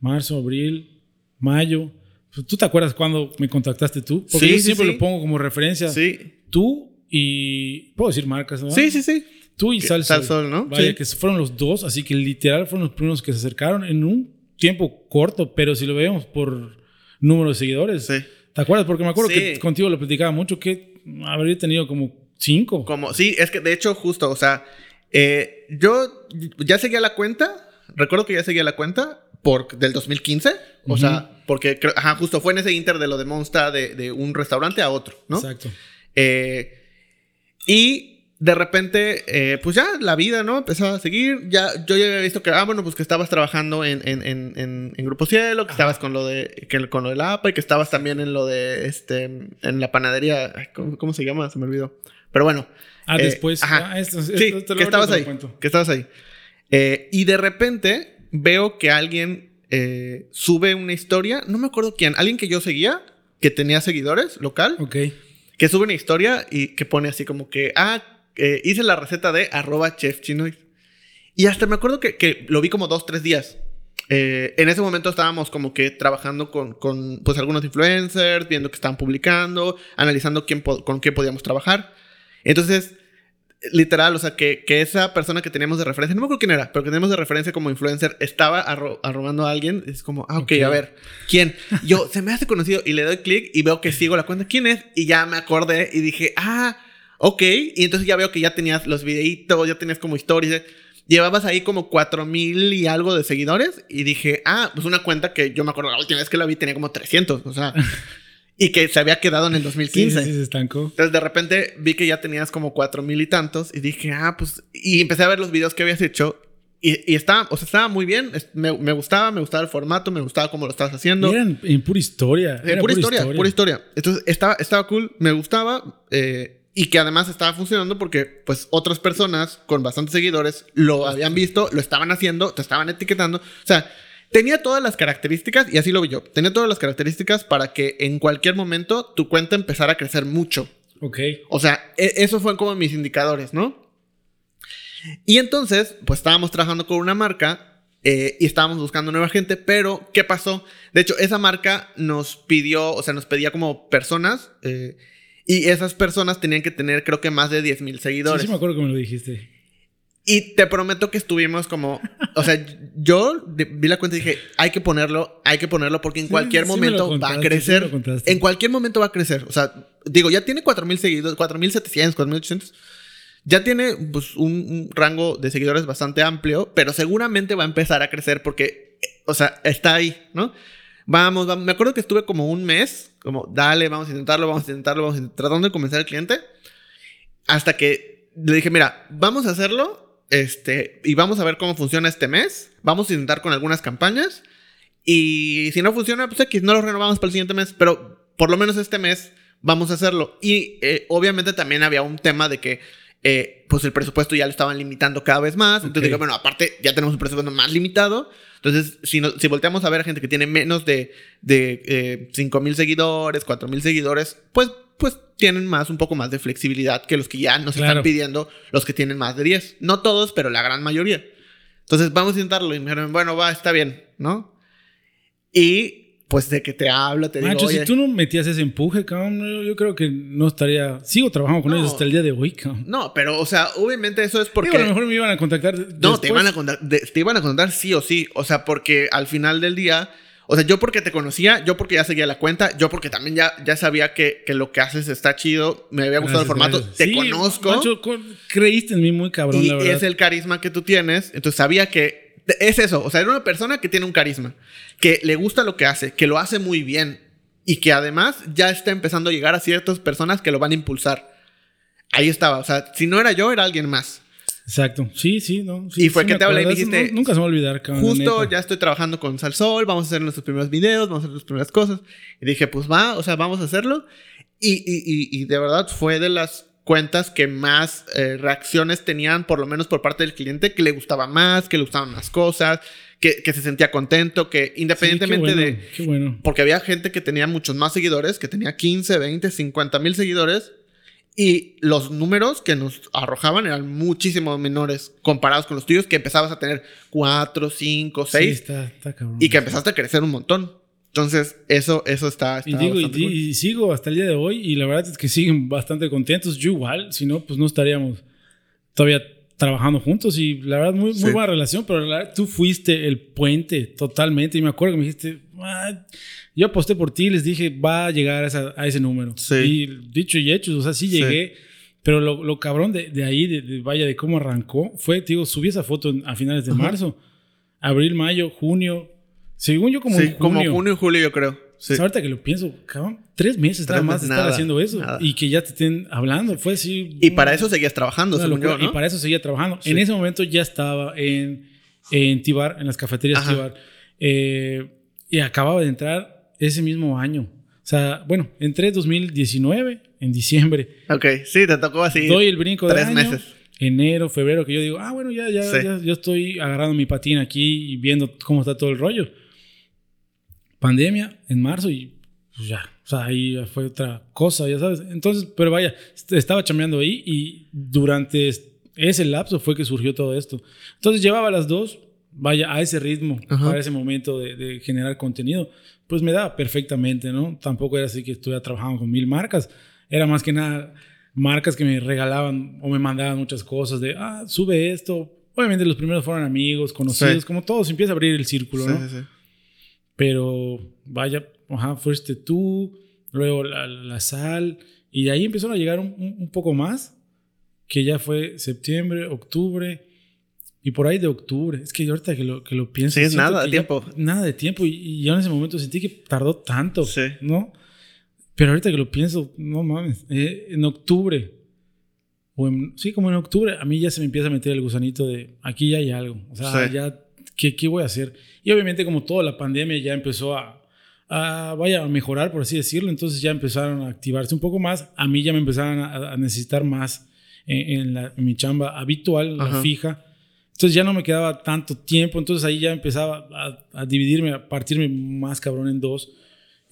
marzo, abril, mayo. Pues, ¿Tú te acuerdas cuando me contactaste tú? Porque Sí, yo siempre sí. lo pongo como referencia. Sí. Tú y... ¿Puedo decir marcas? ¿no? Sí, sí, sí. Tú y Que- Salsol. Salsol, ¿no? Vaya, Sí. que fueron los dos, así que literal fueron los primeros que se acercaron en un tiempo corto, pero si lo vemos por número de seguidores. Sí. ¿Te acuerdas? Porque me acuerdo que contigo lo platicaba mucho, que habría tenido como cinco. Como, sí, es que de hecho, justo, o sea, eh, yo ya seguía la cuenta, recuerdo que ya seguía la cuenta por, del 2015. O sea, porque creo- ajá, justo fue en ese inter de lo de Monsta de, de un restaurante a otro, ¿no? Exacto. Eh, y de repente, eh, pues ya la vida, ¿no? Empezó a seguir. Ya, yo ya había visto que, ah, bueno, pues que estabas trabajando en, en, en, en, en Grupo Cielo, que estabas con lo de que, con lo de la APA y que estabas también en lo de este en la panadería. ay, ¿Cómo, cómo se llama? Se me olvidó. Pero bueno. Ah, eh, después. ajá. ah, esto, esto- Sí, lo- que estabas ahí. Que estabas ahí. Eh, y de repente veo que alguien eh, sube una historia. No me acuerdo quién. Alguien que yo seguía, que tenía seguidores local Ok. que sube una historia y que pone así como que, ah, eh, hice la receta de arroba chef chinois. Y hasta me acuerdo que, que lo vi como dos, tres días. Eh, en ese momento estábamos como que trabajando con, con, pues algunos influencers, viendo que estaban publicando, analizando quién con quién podíamos trabajar. Entonces, literal, o sea, que, que esa persona que teníamos de referencia, no me acuerdo quién era, pero que teníamos de referencia como influencer, estaba arro- arrobando a alguien. Es como, ah, ok, Ok. a ver, ¿quién? Yo, se me hace conocido y le doy clic y veo que sigo la cuenta. ¿Quién es? Y ya me acordé y dije, ah, ok. Y entonces ya veo que ya tenías los videitos, ya tenías como historias. Llevabas ahí como cuatro mil y algo de seguidores y dije, ah, pues una cuenta que yo me acuerdo la última vez que la vi tenía como 300, o sea, y que se había quedado en el Sí, 2015. sí, se estancó. Entonces de repente vi que ya tenías como cuatro mil y tantos y dije, ah, pues, y empecé a ver los videos que habías hecho y, y estaba, o sea, estaba muy bien, me, me gustaba, me gustaba el formato, me gustaba cómo lo estabas haciendo. Y eran en pura historia. Era pura, historia, pura historia. Entonces estaba, estaba cool, me gustaba eh, y que además estaba funcionando porque pues otras personas con bastantes seguidores lo habían visto, lo estaban haciendo, te estaban etiquetando. O sea, tenía todas las características y así lo vi yo. Tenía todas las características para que en cualquier momento tu cuenta empezara a crecer mucho. Ok. O sea, e- eso fue como mis indicadores, ¿no? Y entonces, pues estábamos trabajando con una marca eh, y estábamos buscando nueva gente, pero ¿qué pasó? De hecho, esa marca nos pidió, o sea, nos pedía como personas eh, y esas personas tenían que tener, creo que más de 10 mil Sí, seguidores. sí, me acuerdo que me lo dijiste. Y te prometo que estuvimos como, o sea, yo vi la cuenta y dije, hay que ponerlo, hay que ponerlo porque en Sí, cualquier sí momento va a contaste, sí me crecer. contaste. en cualquier momento va a crecer. O sea, digo, ya tiene 4000 seguidores, 4700, 4800. Ya tiene pues, un, un rango de seguidores bastante amplio, pero seguramente va a empezar a crecer porque, o sea, está ahí, ¿no? Vamos, vamos. Me acuerdo que estuve como un mes, como, dale, vamos a intentarlo, vamos a intentarlo, vamos a intentar, tratando de convencer al cliente. Hasta que le dije, mira, vamos a hacerlo, este, y vamos a ver cómo funciona este mes. Vamos a intentar con algunas campañas. Y si no funciona, pues X, no lo renovamos para el siguiente mes, pero por lo menos este mes vamos a hacerlo. Y eh, obviamente también había un tema de que, eh, pues el presupuesto ya lo estaban limitando cada vez más. Entonces digo, bueno, aparte ya tenemos un presupuesto más limitado. Entonces, si, no- si volteamos a ver a gente que tiene menos de, de eh, 5 mil seguidores, 4 mil seguidores, pues, pues tienen más, un poco más de flexibilidad que los que ya nos Claro. están pidiendo, los que tienen más de 10. No todos, pero la gran mayoría. Entonces, vamos a intentarlo. Y me dijeron, bueno, va, está bien, ¿no? Y pues de que te hablo, te digo, Macho, oye, si tú no metías ese empuje, cabrón, yo, creo que no estaría. Sigo trabajando con No. ellos hasta el día de hoy, cabrón. no, pero, o sea, obviamente eso es porque... Digo, a lo mejor me iban a contactar. No, después. te iban, a contar, te iban a contar sí o sí. O sea, porque al final del día, o sea, yo porque te conocía, yo porque ya seguía la cuenta, yo porque también ya, ya sabía que, que lo que haces está chido, me había gustado el Gracias, formato, gracias. te Sí, conozco macho, creíste en mí muy cabrón, y la verdad. es el carisma que tú tienes. Entonces sabía que es eso. O sea, era una persona que tiene un carisma, que le gusta lo que hace, que lo hace muy bien y que además ya está empezando a llegar a ciertas personas que lo van a impulsar. Ahí estaba. O sea, si no era yo, era alguien más. Exacto. Sí, sí, no. sí, Y fue sí que te hablé y me dijiste, no- nunca se me va a olvidar, cabrón. Justo neta. ya estoy trabajando con Salsol, vamos a hacer nuestros primeros videos, vamos a hacer nuestras primeras cosas. Y dije, pues va, o sea, vamos a hacerlo. Y, y- y- y de verdad fue de las cuentas que más eh, reacciones tenían, por lo menos por parte del cliente, que le gustaba más, que le gustaban más cosas, que, que se sentía contento, que Sí, qué independientemente bueno, de... Qué bueno. Porque había gente que tenía muchos más seguidores, que tenía 15, 20, 50 mil seguidores. Y los números que nos arrojaban eran muchísimo menores comparados con los tuyos, que empezabas a tener 4, 5, Sí, 6 está, está cabrón. y que empezaste a crecer un montón. Entonces, eso, eso está. Y está digo, y, cool. y sigo hasta el día de hoy y la verdad es que siguen bastante contentos. Yo igual, si no, pues no estaríamos todavía trabajando juntos y la verdad muy, muy Sí. buena relación, pero la verdad, tú fuiste el puente totalmente y me acuerdo que me dijiste, "Ah", yo aposté por ti y les dije, va a llegar a, esa- a ese número. Sí. Y dicho y hecho, o sea, sí Sí. llegué, pero lo, lo cabrón de, de ahí, de, de- vaya, de cómo arrancó, fue, digo, subí esa foto a finales de Ajá. marzo. abril, mayo, junio. Según yo, como sí, en como junio. junio y julio, yo creo. Sí. Pues ahorita que lo pienso, cabrón, tres meses nada más meses, de estar nada, haciendo eso nada. y que ya te estén hablando. Fue así. Y para eso seguías trabajando, según locura. yo, ¿no? Y para eso seguía trabajando. Sí. En ese momento ya estaba en, en Tibar, en las cafeterías Ajá. Tibar. Eh, y acababa de entrar ese mismo año. O sea, bueno, entré 2019, en diciembre. Ok, sí, te tocó así. Doy el brinco de tres año, meses. Enero, febrero, que yo digo, ah, bueno, ya, ya, Sí. ya, yo estoy agarrando mi patín aquí y viendo cómo está todo el rollo. Pandemia en marzo y pues ya. O sea, ahí fue otra cosa, ya sabes. Entonces, pero vaya, est- estaba chambeando ahí y durante es- ese lapso fue que surgió todo esto. Entonces llevaba las dos, vaya, a ese ritmo, Ajá. para ese momento de, de generar contenido, pues me daba perfectamente, ¿no? Tampoco era así que estuviera trabajando con mil marcas. Era más que nada marcas que me regalaban o me mandaban muchas cosas de, ah, sube esto. Obviamente los primeros fueron amigos, conocidos, Sí. como todos, empieza a abrir el círculo, Sí, ¿no? sí, sí. Pero vaya, ajá, fuiste tú, luego la, la sal, y de ahí empezaron a llegar un poco más, que ya fue septiembre, octubre, y por ahí de octubre. Es que yo ahorita que lo, que lo pienso. Sí, es nada de que ya- tiempo. nada de tiempo, y, y yo en ese momento sentí que tardó tanto, Sí. ¿no? Pero ahorita que lo pienso, no mames, eh, en octubre, o en- sí, como en octubre, a mí ya se me empieza a meter el gusanito de aquí ya hay algo. O sea, Sí. ya, ¿qué, ¿qué voy a hacer? Y obviamente, como toda la pandemia ya empezó a, a, vaya, a mejorar, por así decirlo, entonces ya empezaron a activarse un poco más. A mí ya me empezaron a, a necesitar más en, en la- en mi chamba habitual, la Ajá. fija. Entonces ya no me quedaba tanto tiempo, entonces ahí ya empezaba a, a dividirme, a partirme más cabrón en dos.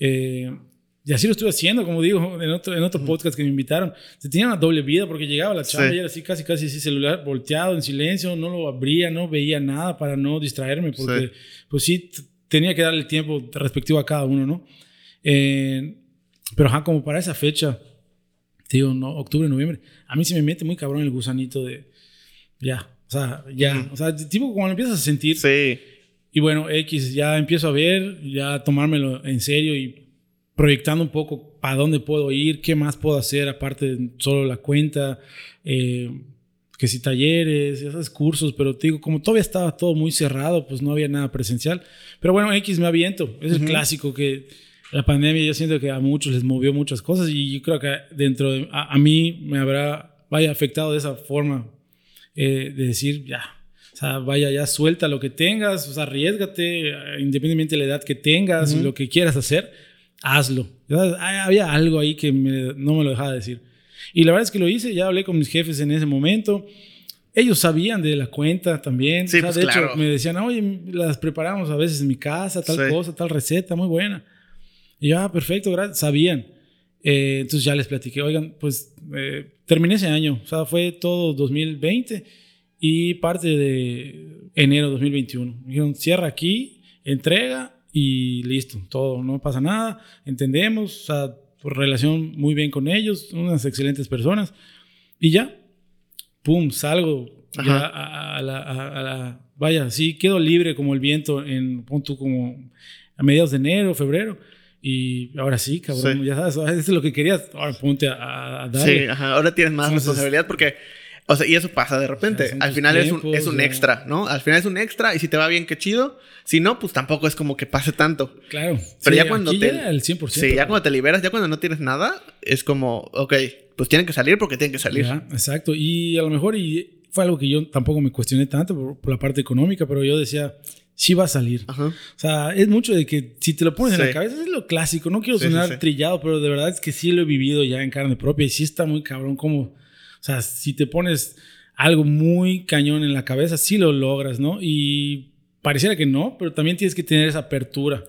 Eh, y así lo estuve haciendo, como digo, en otro, en otro podcast que me invitaron. Se tenía una doble vida porque llegaba a la chamba Sí. y era así, casi, casi así, celular volteado, en silencio, no lo abría, no veía nada para no distraerme, porque Sí. pues sí, tenía que darle tiempo respectivo a cada uno, ¿no? Eh, pero ajá, como para esa fecha, te digo, no, octubre, noviembre, a mí se me mete muy cabrón el gusanito de ya, o sea, ya, o sea, tipo cuando lo empiezas a sentir, Sí. y bueno, X, ya empiezo a ver, ya a tomármelo en serio y proyectando un poco para dónde puedo ir, qué más puedo hacer aparte de solo la cuenta, eh, que si talleres, esos cursos, pero te digo, como todavía estaba todo muy cerrado, pues no había nada presencial. Pero bueno, X me aviento, es el clásico que la pandemia yo siento que a muchos les movió muchas cosas y yo creo que dentro de, a, a mí me habrá, vaya, afectado de esa forma eh, de decir, ya, o sea, vaya, ya suelta lo que tengas, o sea, arriesgate, eh, independientemente de la edad que tengas y Ujú. lo que quieras hacer, hazlo. Ya, hay- Había algo ahí que me- no me lo dejaba decir. Y la verdad es que lo hice, ya hablé con mis jefes en ese momento. Ellos sabían de la cuenta también. Sí, O sea, pues, de claro. hecho, me decían, oye, las preparamos a veces en mi casa, tal Sí. cosa, tal receta, muy buena. Y yo, ah, perfecto, gracias. Sabían. Eh, entonces ya les platiqué, oigan, pues eh, terminé ese año, o sea, fue todo 2020 y parte de enero 2021. Me dijeron, cierra aquí, entrega y listo, todo, no pasa nada, entendemos, o sea, relación muy bien con ellos, unas excelentes personas. Y ya, pum, salgo ya a, a la, a- la- Vaya, sí, quedo libre como el viento en, pon tú, como a mediados de enero, febrero. Y ahora sí, cabrón, Sí. ya sabes, eso es lo que querías. Ahora ponte a, a darle. Sí, ajá. Ahora tienes más Entonces- responsabilidad porque. O sea, y eso pasa de repente. Ya Al final es un, tiempos, es un ya. extra, ¿no? Al final es un extra y si te va bien, qué chido. Si no, pues tampoco es como que pase tanto. Claro. Pero Sí, ya cuando te- llega el 100%. Sí, ya cuando te liberas, ya cuando no tienes nada, es como, ok, pues tienen que salir porque tienen que salir. Ya, exacto. Y a lo mejor y fue algo que yo tampoco me cuestioné tanto por, por la parte económica, pero yo decía, sí va a salir. Ajá. O sea, es mucho de que si te lo pones en la cabeza, es lo clásico. No quiero sí, sonar sí. trillado, pero de verdad es que sí lo he vivido ya en carne propia y sí está muy cabrón como, o sea, si te pones algo muy cañón en la cabeza, sí lo logras, ¿no? Y pareciera que no, pero también tienes que tener esa apertura.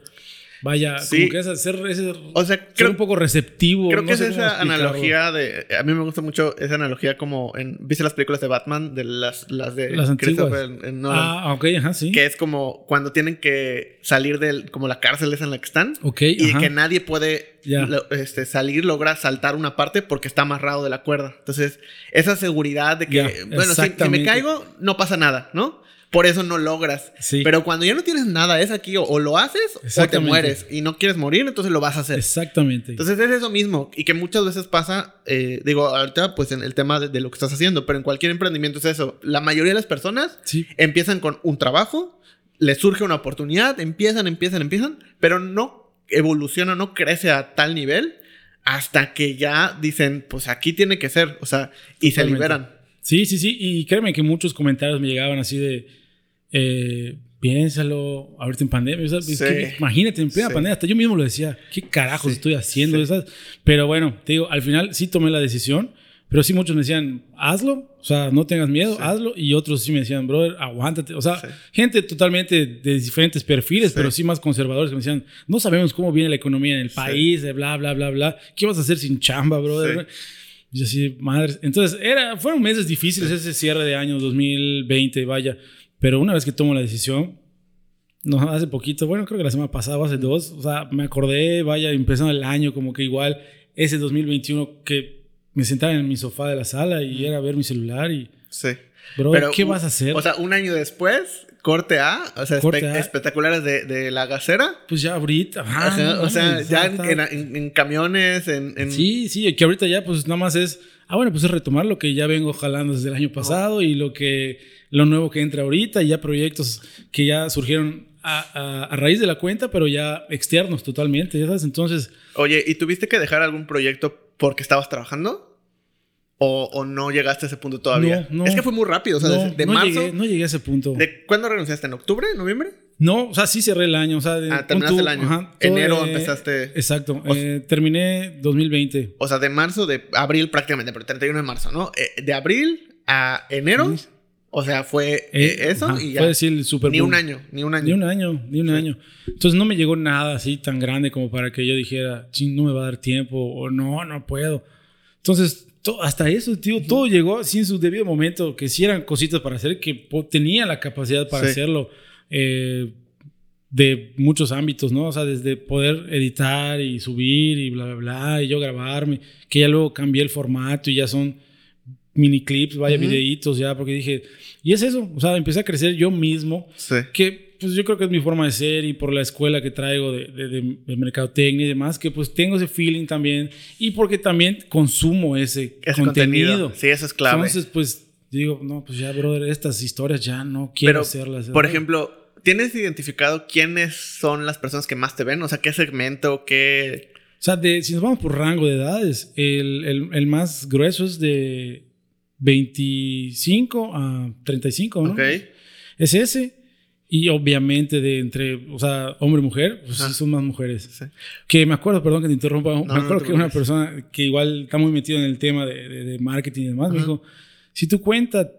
Vaya, Sí. como que esa- ser, ese- O sea, ser creo, un poco receptivo. creo no que es sé esa analogía de. A mí me gusta mucho esa analogía como en. ¿Viste las películas de Batman? De las, las de Las. Christopher Nolan. Ah, ok, ajá, sí. Que es como cuando tienen que salir de como la cárcel esa en la que están. Ok, Y ajá. que nadie puede Ya. lo- este, salir, logra saltar una parte porque está amarrado de la cuerda. Entonces, esa seguridad de que, bueno, si- si, me caigo, no pasa nada, ¿no? Por eso no logras. Sí. Pero cuando ya no tienes nada, es aquí o, o lo haces o te mueres. Y no quieres morir, entonces lo vas a hacer. Exactamente. Entonces es eso mismo y que muchas veces pasa, eh, digo, ahorita pues en el tema de, de lo que estás haciendo, pero en cualquier emprendimiento es eso. La mayoría de las personas sí. empiezan con un trabajo les surge una oportunidad, empiezan, empiezan, empiezan, pero no evoluciona, no crece a tal nivel hasta que ya dicen, pues aquí tiene que ser, o sea, y se liberan. Sí, sí, sí. Y créeme que muchos comentarios me llegaban así de. eh, piénsalo, ahorita en pandemia. o sea, es Sí. que imagínate, en plena Sí. pandemia, hasta yo mismo lo decía, ¿qué carajos Sí. estoy haciendo? ¿sabes? Pero bueno, te digo, al final sí tomé la decisión, pero sí muchos me decían, hazlo, o sea, no tengas miedo, hazlo. Y otros sí me decían, brother, aguántate. O sea, gente totalmente de diferentes perfiles, pero sí más conservadores que me decían, no sabemos cómo viene la economía en el país, de bla, bla, bla, bla. ¿Qué vas a hacer sin chamba, brother? Y así, madre. Entonces, era, fueron meses difíciles ese cierre de año 2020, vaya. Pero una vez que tomo la decisión, no, hace poquito, bueno, creo que la semana pasada o hace dos, o sea, me acordé, vaya, empezando el año, como que igual ese 2021 que me sentaba en mi sofá de la sala y era ver mi celular y, Sí. bro, Pero, ¿qué vas a hacer? O sea, un año después, corte A, o sea, Corte espe- A. espectaculares de, de la gacera. pues ya ahorita, ajá, Ajá, no o sea, ya en, está- en- en- en camiones, en, en- Sí, sí, que ahorita ya pues nada más es, ah bueno, pues es retomar lo que ya vengo jalando desde el año pasado y lo que, lo nuevo que entra ahorita y ya proyectos que ya surgieron a, a- a raíz de la cuenta, pero ya externos totalmente, ya sabes, entonces, Oye, ¿y tuviste que dejar algún proyecto porque estabas trabajando? ¿O, o no llegaste a ese punto todavía? No, no. Es que fue muy rápido, o sea, no, de, marzo. llegué, no llegué a ese punto. ¿De cuándo renunciaste? ¿En octubre? ¿Noviembre? No, o sea, sí cerré el año, o sea, de- Ah, terminaste el año. ajá, Enero eh, empezaste. Exacto, O- eh, terminé 2020. O sea, de marzo, de abril prácticamente, pero 31 de marzo, ¿no? Eh, de abril a enero, Sí. o sea, fue Eh, eh, eso ajá, y ya. Fue decir el super ni boom. un año, ni un año. Ni un año, ni un Sí. año. Entonces no me llegó nada así tan grande como para que yo dijera, ching, no me va a dar tiempo o no, no puedo. Entonces, to- hasta eso, tío, todo llegó en su debido momento, que sí eran cositas para hacer, que tenía la capacidad para Sí. hacerlo eh, de muchos ámbitos, ¿no? O sea, desde poder editar y subir y bla, bla, bla, y yo grabarme, que ya luego cambié el formato y ya son mini clips, vaya, videitos ya, porque dije, y es eso, o sea, empecé a crecer yo mismo Sí. que pues yo creo que es mi forma de ser y por la escuela que traigo de, de, de- de mercadotecnia y demás, que pues tengo ese feeling también y porque también consumo ese, Ese contenido. contenido. Sí, eso es clave. Entonces, pues digo, no, pues ya, brother, estas historias ya no quiero Pero, hacerlas. por ¿no? ejemplo, ¿tienes identificado quiénes son las personas que más te ven? O sea, ¿qué segmento? ¿Qué...? O sea, de, si nos vamos por rango de edades, el, el- el más grueso es de 25 a 35, ¿no? Ok. Es ese. Y obviamente de entre, o sea, hombre y mujer, pues sí son más mujeres. Sí. Que me acuerdo, perdón que te interrumpa, no me acuerdo te que una persona que igual está muy metida en el tema de, de- de marketing y demás, me Ajá. dijo, si tu cuenta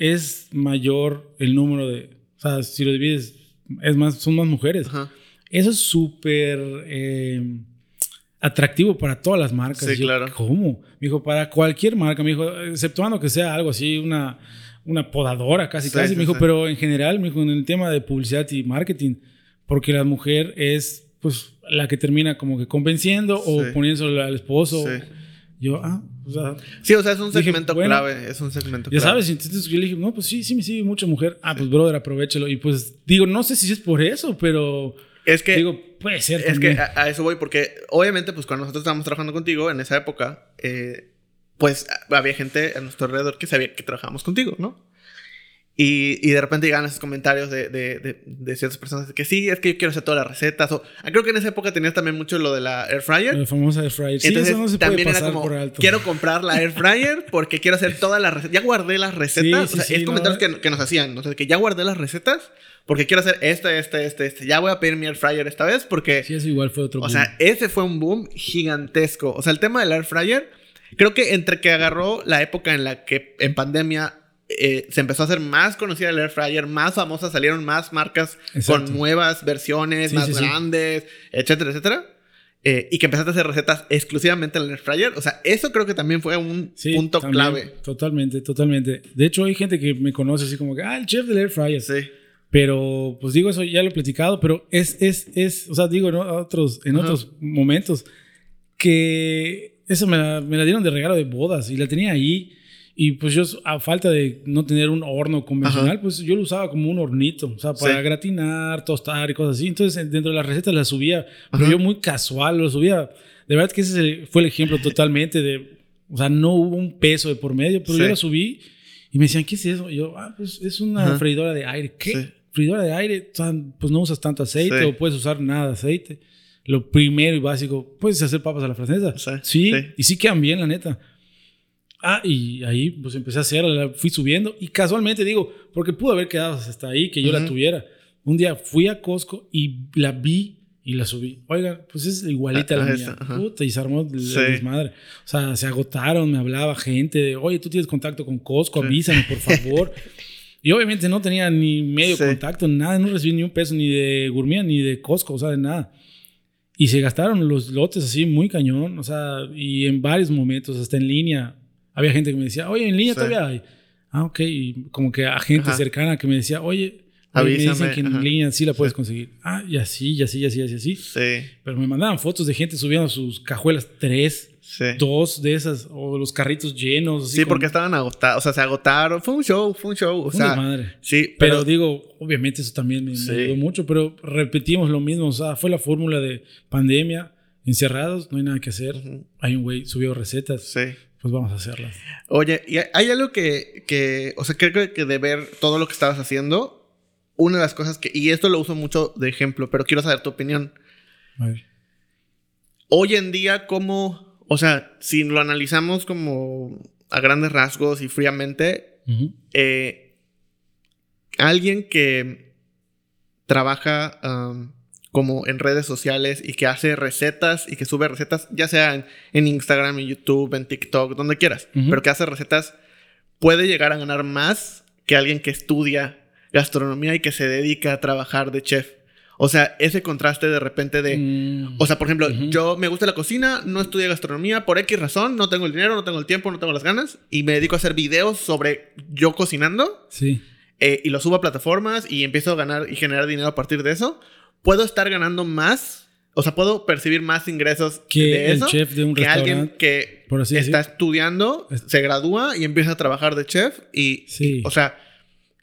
es mayor el número de, o sea, si lo divides, es más, son más mujeres. Ajá. Eso es súper eh, atractivo para todas las marcas. Sí, yo, claro. ¿Cómo? Me dijo, para cualquier marca, me dijo, exceptuando que sea algo así, una, una podadora casi, Sí, casi. sí, me dijo, sí. pero en general, me dijo, en el tema de publicidad y marketing, porque la mujer es, pues, la que termina como que convenciendo o Sí. poniéndole al esposo. Yo, ah, o sea, Sí, o sea, es un Dije, segmento bueno, clave. Es un segmento ya clave. sabes, entonces yo le dije, no, pues sí, sí me sigue mucha mujer. Ah, pues brother, aprovechalo. Y pues digo, no sé si es por eso, pero Es que... digo, puede ser Es también. que a, a eso voy, porque obviamente, pues cuando nosotros estábamos trabajando contigo en esa época, eh, pues había gente a nuestro alrededor que sabía que trabajábamos contigo, ¿no? Y, y de repente llegaban esos comentarios de, de, de, de ciertas personas de que sí, es que yo quiero hacer todas las recetas. O, ah, creo que en esa época tenías también mucho lo de la air fryer. La famosa air fryer. Sí, Entonces eso no se puede también era pasar como, por alto. quiero comprar la air fryer porque quiero hacer todas las recetas. Ya guardé las recetas. Sí, o sea, sí, es sí, comentarios no. que, que nos hacían. O sea, que ya guardé las recetas porque quiero hacer este, este, este, este. Ya voy a pedir mi air fryer esta vez porque... Sí, eso igual fue otro O boom. sea, ese fue un boom gigantesco. O sea, el tema del air fryer, creo que entre que agarró la época en la que en pandemia eh, se empezó a hacer más conocida el air fryer, más famosa, salieron más marcas Exacto. con nuevas versiones, Sí, más sí, sí. grandes, etcétera, etcétera. eh, y que empezaste a hacer recetas exclusivamente en el air fryer. O sea, eso creo que también fue un Sí, punto también, clave. Totalmente, totalmente. De hecho, hay gente que me conoce así como que, ah, el chef del air fryer. Sí. Pero, pues digo, eso ya lo he platicado, pero es, es, es, o sea, digo en otros, en Ajá. otros momentos que eso me la, me la dieron de regalo de bodas y la tenía ahí. Y pues yo, a falta de no tener un horno convencional, Ajá. pues yo lo usaba como un hornito, o sea, para Sí. gratinar, tostar y cosas así. Entonces, dentro de las recetas las subía, pero Ajá. yo muy casual, lo subía. De verdad que ese fue el ejemplo totalmente de, o sea, no hubo un peso de por medio, pero Sí. yo la subí y me decían, ¿qué es eso? Y yo, ah, pues es una Ajá. freidora de aire. ¿Qué? Sí. freidora de aire, o sea, pues no usas tanto aceite o puedes usar nada de aceite. Lo primero y básico, puedes hacer papas a la francesa. Sí, Sí, sí. y sí quedan bien, la neta. Ah, y ahí pues empecé a hacer, la fui subiendo y casualmente digo, porque pudo haber quedado hasta ahí que yo la tuviera. Un día fui a Costco y la vi y la subí. Oigan, pues es igualita a la Ah, mía. esa, ajá. Puta, y se armó Sí. desmadre. O sea, se agotaron, me hablaba gente de, oye, tú tienes contacto con Costco, Sí. avísame, por favor. y obviamente no tenía ni medio Sí. contacto, nada, no recibí ni un peso ni de Gourmet ni de Costco, o sea, de nada. Y se gastaron los lotes así muy cañón, o sea, y en varios momentos, hasta en línea, había gente que me decía, oye, en línea Sí. todavía hay. Ah, ok, y como que a gente Ajá. cercana que me decía, oye, me dicen que en ajá. línea sí la puedes Sí. conseguir. Ah, y así, y así, y así, y así, así. Sí, Pero me mandaban fotos de gente subiendo sus cajuelas, tres, sí. dos de esas, o los carritos llenos. así Sí, con- porque estaban agotados, o sea, se agotaron. Fue un show, fue un show. O sea, madre. sí, Pero, pero, digo, obviamente eso también me, ayudó mucho, pero repetimos lo mismo, o sea, fue la fórmula de pandemia, encerrados, no hay nada que hacer. Ujú. Hay un güey, subió recetas, sí. pues vamos a hacerlas. Oye, y hay algo que, que, o sea, creo que de ver todo lo que estabas haciendo, una de las cosas que, y esto lo uso mucho de ejemplo, pero quiero saber tu opinión. A ver. Hoy en día, ¿cómo, o sea, si lo analizamos como a grandes rasgos y fríamente, eh, alguien que trabaja am, como en redes sociales y que hace recetas y que sube recetas, ya sea en, en Instagram, en YouTube, en TikTok, donde quieras, pero que hace recetas, puede llegar a ganar más que alguien que estudia gastronomía y que se dedica a trabajar de chef. O sea, ese contraste de repente de... Mm, O sea, por ejemplo, Ujú. yo me gusta la cocina, no estudié gastronomía por X razón, no tengo el dinero, no tengo el tiempo, no tengo las ganas y me dedico a hacer videos sobre yo cocinando sí. eh, y lo subo a plataformas y empiezo a ganar y generar dinero a partir de eso. Puedo estar ganando más, o sea, puedo percibir más ingresos Que de el eso chef de un que alguien restaurante, que por así está decir. estudiando, Es- se gradúa y empieza a trabajar de chef y, Sí. y, o sea,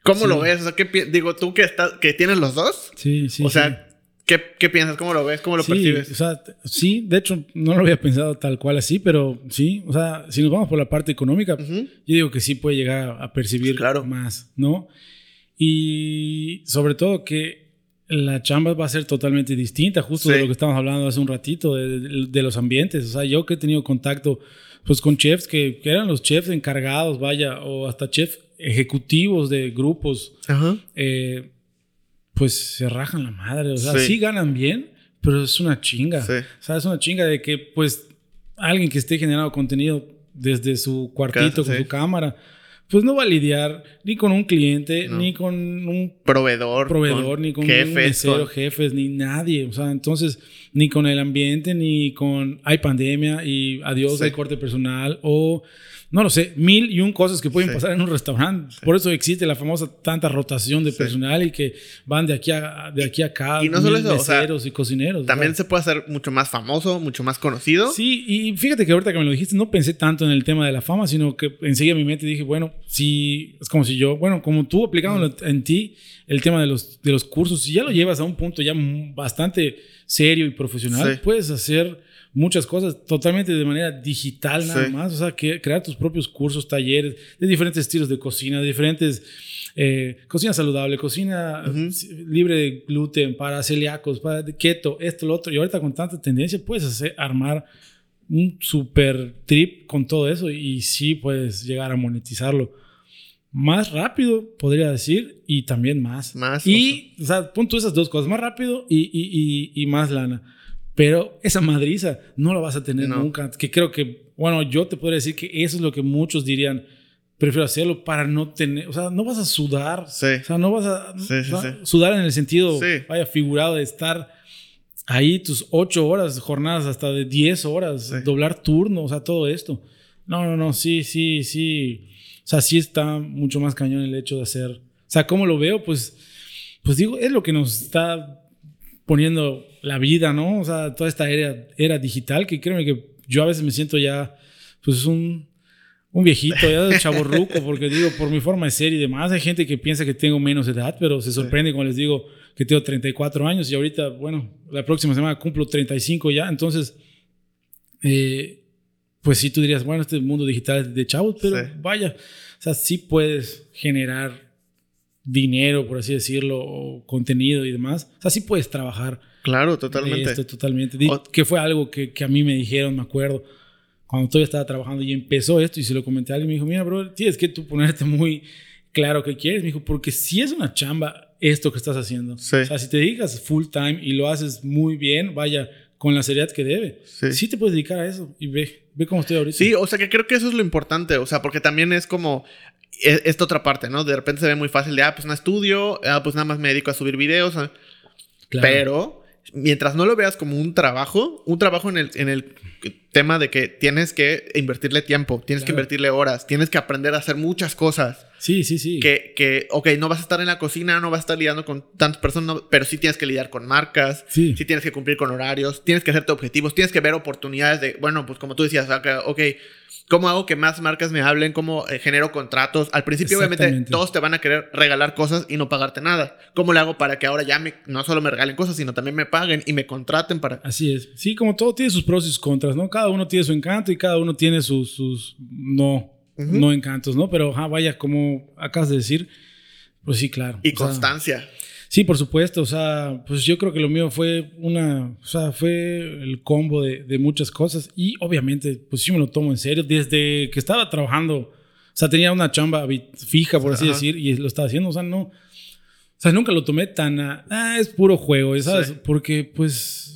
¿cómo Sí. lo ves? O sea, ¿qué digo tú que estás que tienes los dos? Sí, sí. o sí. sea, ¿qué, qué piensas? ¿Cómo lo ves? ¿Cómo lo Sí, percibes? O sea, sí, de hecho, no lo había pensado tal cual así, pero sí, o sea, si nos vamos por la parte económica, Ujú. yo digo que sí puede llegar a percibir Claro. más, ¿no? Y sobre todo que la chamba va a ser totalmente distinta, justo de Sí. lo que estábamos hablando hace un ratito, de, de- de los ambientes. O sea, yo que he tenido contacto pues con chefs que, que eran los chefs encargados, vaya, o hasta chefs ejecutivos de grupos, Ajá. eh, pues se rajan la madre. O sea, Sí. sí, ganan bien, pero es una chinga. Sí. O sea, es una chinga de que, pues, alguien que esté generando contenido desde su cuartito Casa, con sí. su cámara, pues no va a lidiar ni con un cliente, No. ni con un Proveedor. proveedor, ni con un jefes, mesero, con- jefes, ni nadie. O sea, entonces, ni con el ambiente, ni con hay pandemia y adiós, Sí. hay corte personal o no lo sé, mil y un cosas que pueden Sí. pasar en un restaurante. Por eso existe la famosa tanta rotación de Sí. personal y que van de aquí a, de aquí a acá. Y no solo eso, o sea, meseros y cocineros. También se puede hacer mucho más famoso, mucho más conocido. Sí, y fíjate que ahorita que me lo dijiste, no pensé tanto en el tema de la fama, sino que enseguida en mi mente dije, bueno, si es como si yo, bueno, como tú aplicándolo en ti, el tema de los, de los cursos, si ya lo llevas a un punto ya bastante serio y profesional, puedes hacer muchas cosas totalmente de manera digital nada Sí. más, o sea, que crear tus propios cursos, talleres de diferentes estilos de cocina, de diferentes... eh, cocina saludable, cocina libre de gluten, para celíacos, para keto, esto, lo otro. Y ahorita con tanta tendencia puedes hacer, armar un super trip con todo eso y sí puedes llegar a monetizarlo más rápido, podría decir, y también más. Más, Y, o sea, pon tú esas dos cosas, más rápido y, y- y- y más lana. Pero esa madriza no la vas a tener No. nunca. Que creo que, bueno, yo te podría decir que eso es lo que muchos dirían. Prefiero hacerlo para no tener, o sea, no vas a sudar. Sí. O sea, no vas a Sí, sí, sí. sudar en el sentido, Sí. vaya, figurado de estar ahí tus ocho horas, jornadas hasta de 10 horas, doblar turno, o sea, todo esto. No, no, no, sí, sí, sí. O sea, sí está mucho más cañón el hecho de hacer. O sea, ¿cómo lo veo? Pues, pues digo, es lo que nos está poniendo la vida, ¿no? O sea, toda esta era, era digital que créeme que yo a veces me siento ya, pues un, un viejito, ya de chaborruco, porque digo, por mi forma de ser y demás, hay gente que piensa que tengo menos edad, pero se sorprende cuando les digo que tengo 34 años y ahorita, bueno, la próxima semana cumplo 35 ya, entonces, eh, pues sí, tú dirías, bueno, este mundo digital es de chavos, pero Sí. vaya, o sea, sí puedes generar dinero, por así decirlo, o contenido y demás. O sea, sí puedes trabajar. Claro, totalmente. esto, totalmente. O- que fue algo que, que a mí me dijeron, me acuerdo, cuando todavía estaba trabajando y empezó esto y se lo comenté a alguien, me dijo, mira, bro, tienes que tú ponerte muy claro qué quieres. Me dijo, porque si es una chamba esto que estás haciendo. Sí. O sea, si te dedicas full time y lo haces muy bien, vaya, con la seriedad que debe, Sí. sí, te puedes dedicar a eso y ve, ve cómo estoy ahorita. Sí, o sea que creo que eso es lo importante, o sea, porque también es como esta otra parte, ¿no? De repente se ve muy fácil de, ah, pues no estudio, ah, pues nada más me dedico a subir videos, ah. Claro. pero mientras no lo veas como un trabajo, un trabajo en el, en el tema de que tienes que invertirle tiempo, tienes que invertirle horas, tienes que aprender a hacer muchas cosas. Sí, sí, sí. Que, que, ok, no vas a estar en la cocina, no vas a estar lidiando con tantas personas, pero sí tienes que lidiar con marcas, Sí. sí tienes que cumplir con horarios, tienes que hacerte objetivos, tienes que ver oportunidades de, bueno, pues como tú decías, ok, ok, ¿cómo hago que más marcas me hablen? ¿Cómo eh, genero contratos? Al principio, obviamente, todos te van a querer regalar cosas y no pagarte nada. ¿Cómo le hago para que ahora ya me, no solo me regalen cosas, sino también me paguen y me contraten para... Así es. Sí, como todo tiene sus pros y sus contras, ¿no? Cada uno tiene su encanto y cada uno tiene sus, sus no, Ujú. no encantos, ¿no? Pero ajá, vaya, como acabas de decir, pues sí, claro. Y O sea, constancia. Sí, por supuesto. O sea, pues yo creo que lo mío fue una, o sea, fue el combo de, de muchas cosas y obviamente, pues sí me lo tomo en serio. Desde que estaba trabajando, o sea, tenía una chamba fija, por así Ajá. decir, y lo estaba haciendo, o sea, no. O sea, nunca lo tomé tan a, ah, es puro juego, ¿sabes? Sí. Porque, pues,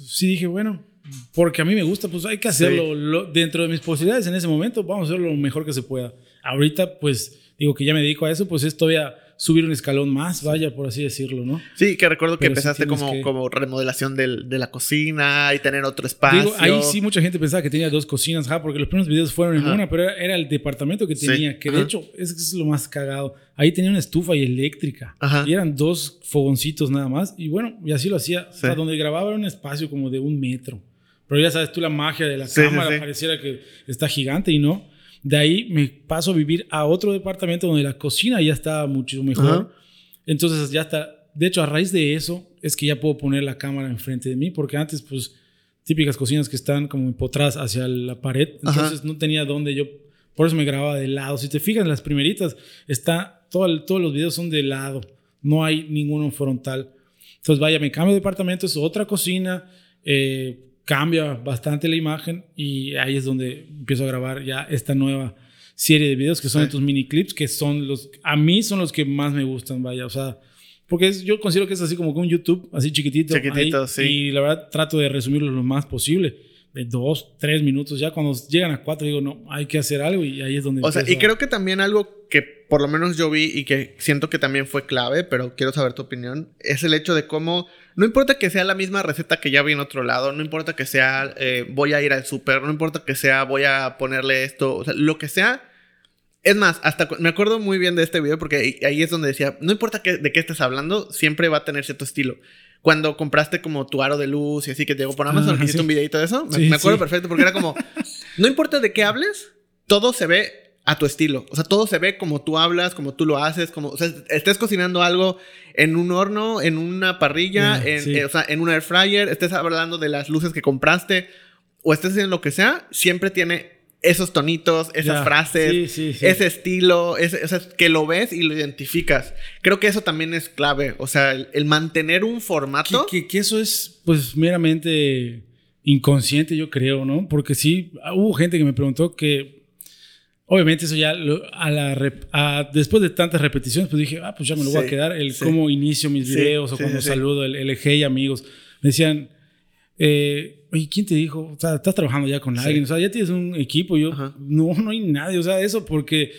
sí dije, bueno, porque a mí me gusta, pues hay que hacerlo lo- dentro de mis posibilidades en ese momento, vamos a hacerlo lo mejor que se pueda. Ahorita, pues, digo que ya me dedico a eso, pues es todavía subir un escalón más, vaya, por así decirlo, ¿no? Sí, que recuerdo que Pero empezaste como, que- como remodelación del- de la cocina y tener otro espacio. Digo, ahí sí mucha gente pensaba que tenía dos cocinas, ajá, porque los primeros videos fueron en Ajá. una, pero era, el departamento que Sí, tenía, que de ajá. hecho es, es lo más cagado. Ahí tenía una estufa y eléctrica. Ajá. Y eran dos fogoncitos nada más. Y bueno, y así lo hacía. O sea, Sí. donde grababa era un espacio como de un metro. Pero ya sabes tú la magia de la cámara, pareciera que está gigante y no. De ahí me paso a vivir a otro departamento donde la cocina ya estaba mucho mejor. Ajá. Entonces ya está. De hecho, a raíz de eso es que ya puedo poner la cámara enfrente de mí, porque antes, pues, típicas cocinas que están como empotradas hacia la pared. Ajá. Entonces no tenía dónde yo. Por eso me grababa de lado. Si te fijas las primeritas, está. Todo, el- todos los videos son de lado. No hay ninguno frontal. Entonces, vaya, me cambio de departamento, es otra cocina. eh, cambia bastante la imagen y ahí es donde empiezo a grabar ya esta nueva serie de videos que son Sí. estos mini clips que son los a mí son los que más me gustan vaya o sea porque es- yo considero que es así como que un YouTube así chiquitito, Chiquitito, ahí, sí. y la verdad trato de resumirlo lo más posible dos tres minutos ya cuando llegan a cuatro digo no hay que hacer algo y ahí es donde O sea, y creo que también algo que por lo menos yo vi y que siento que también fue clave, pero quiero saber tu opinión, es el hecho de cómo, no importa que sea la misma receta que ya vi en otro lado, no importa que sea eh, voy a ir al súper, no importa que sea voy a ponerle esto, o sea, lo que sea. Es más, hasta me acuerdo muy bien de este video porque ahí- ahí es donde decía, no importa que, de qué estés hablando, siempre va a tener cierto estilo. Cuando compraste como tu aro de luz y así que llegó por Amazon, que hiciste sí. un videito de eso, me, Sí, me acuerdo sí. perfecto porque era como, no importa de qué hables, todo se ve a tu estilo. O sea, todo se ve como tú hablas, como tú lo haces, como, o sea, estés cocinando algo en un horno, en una parrilla, en, eh, o sea, en un air fryer, estés hablando de las luces que compraste o estés haciendo lo que sea, siempre tiene esos tonitos, esas Ya, frases, sí, sí, sí. ese estilo, ese, o sea, que lo ves y lo identificas. Creo que eso también es clave. O sea, el, el mantener un formato. Que, que- que eso es, pues, meramente inconsciente, yo creo, ¿no? Porque sí, hubo gente que me preguntó que, obviamente, eso ya, lo- a la rep- a- después de tantas repeticiones, pues dije, ah, pues ya me lo voy a quedar, el cómo inicio mis videos o sí. saludo, el, el hey amigos. Me decían, eh, oye, ¿quién te dijo? O sea, estás trabajando ya con Sí. alguien, o sea, ya tienes un equipo. Yo, Ajá. no, no hay nadie, o sea, eso porque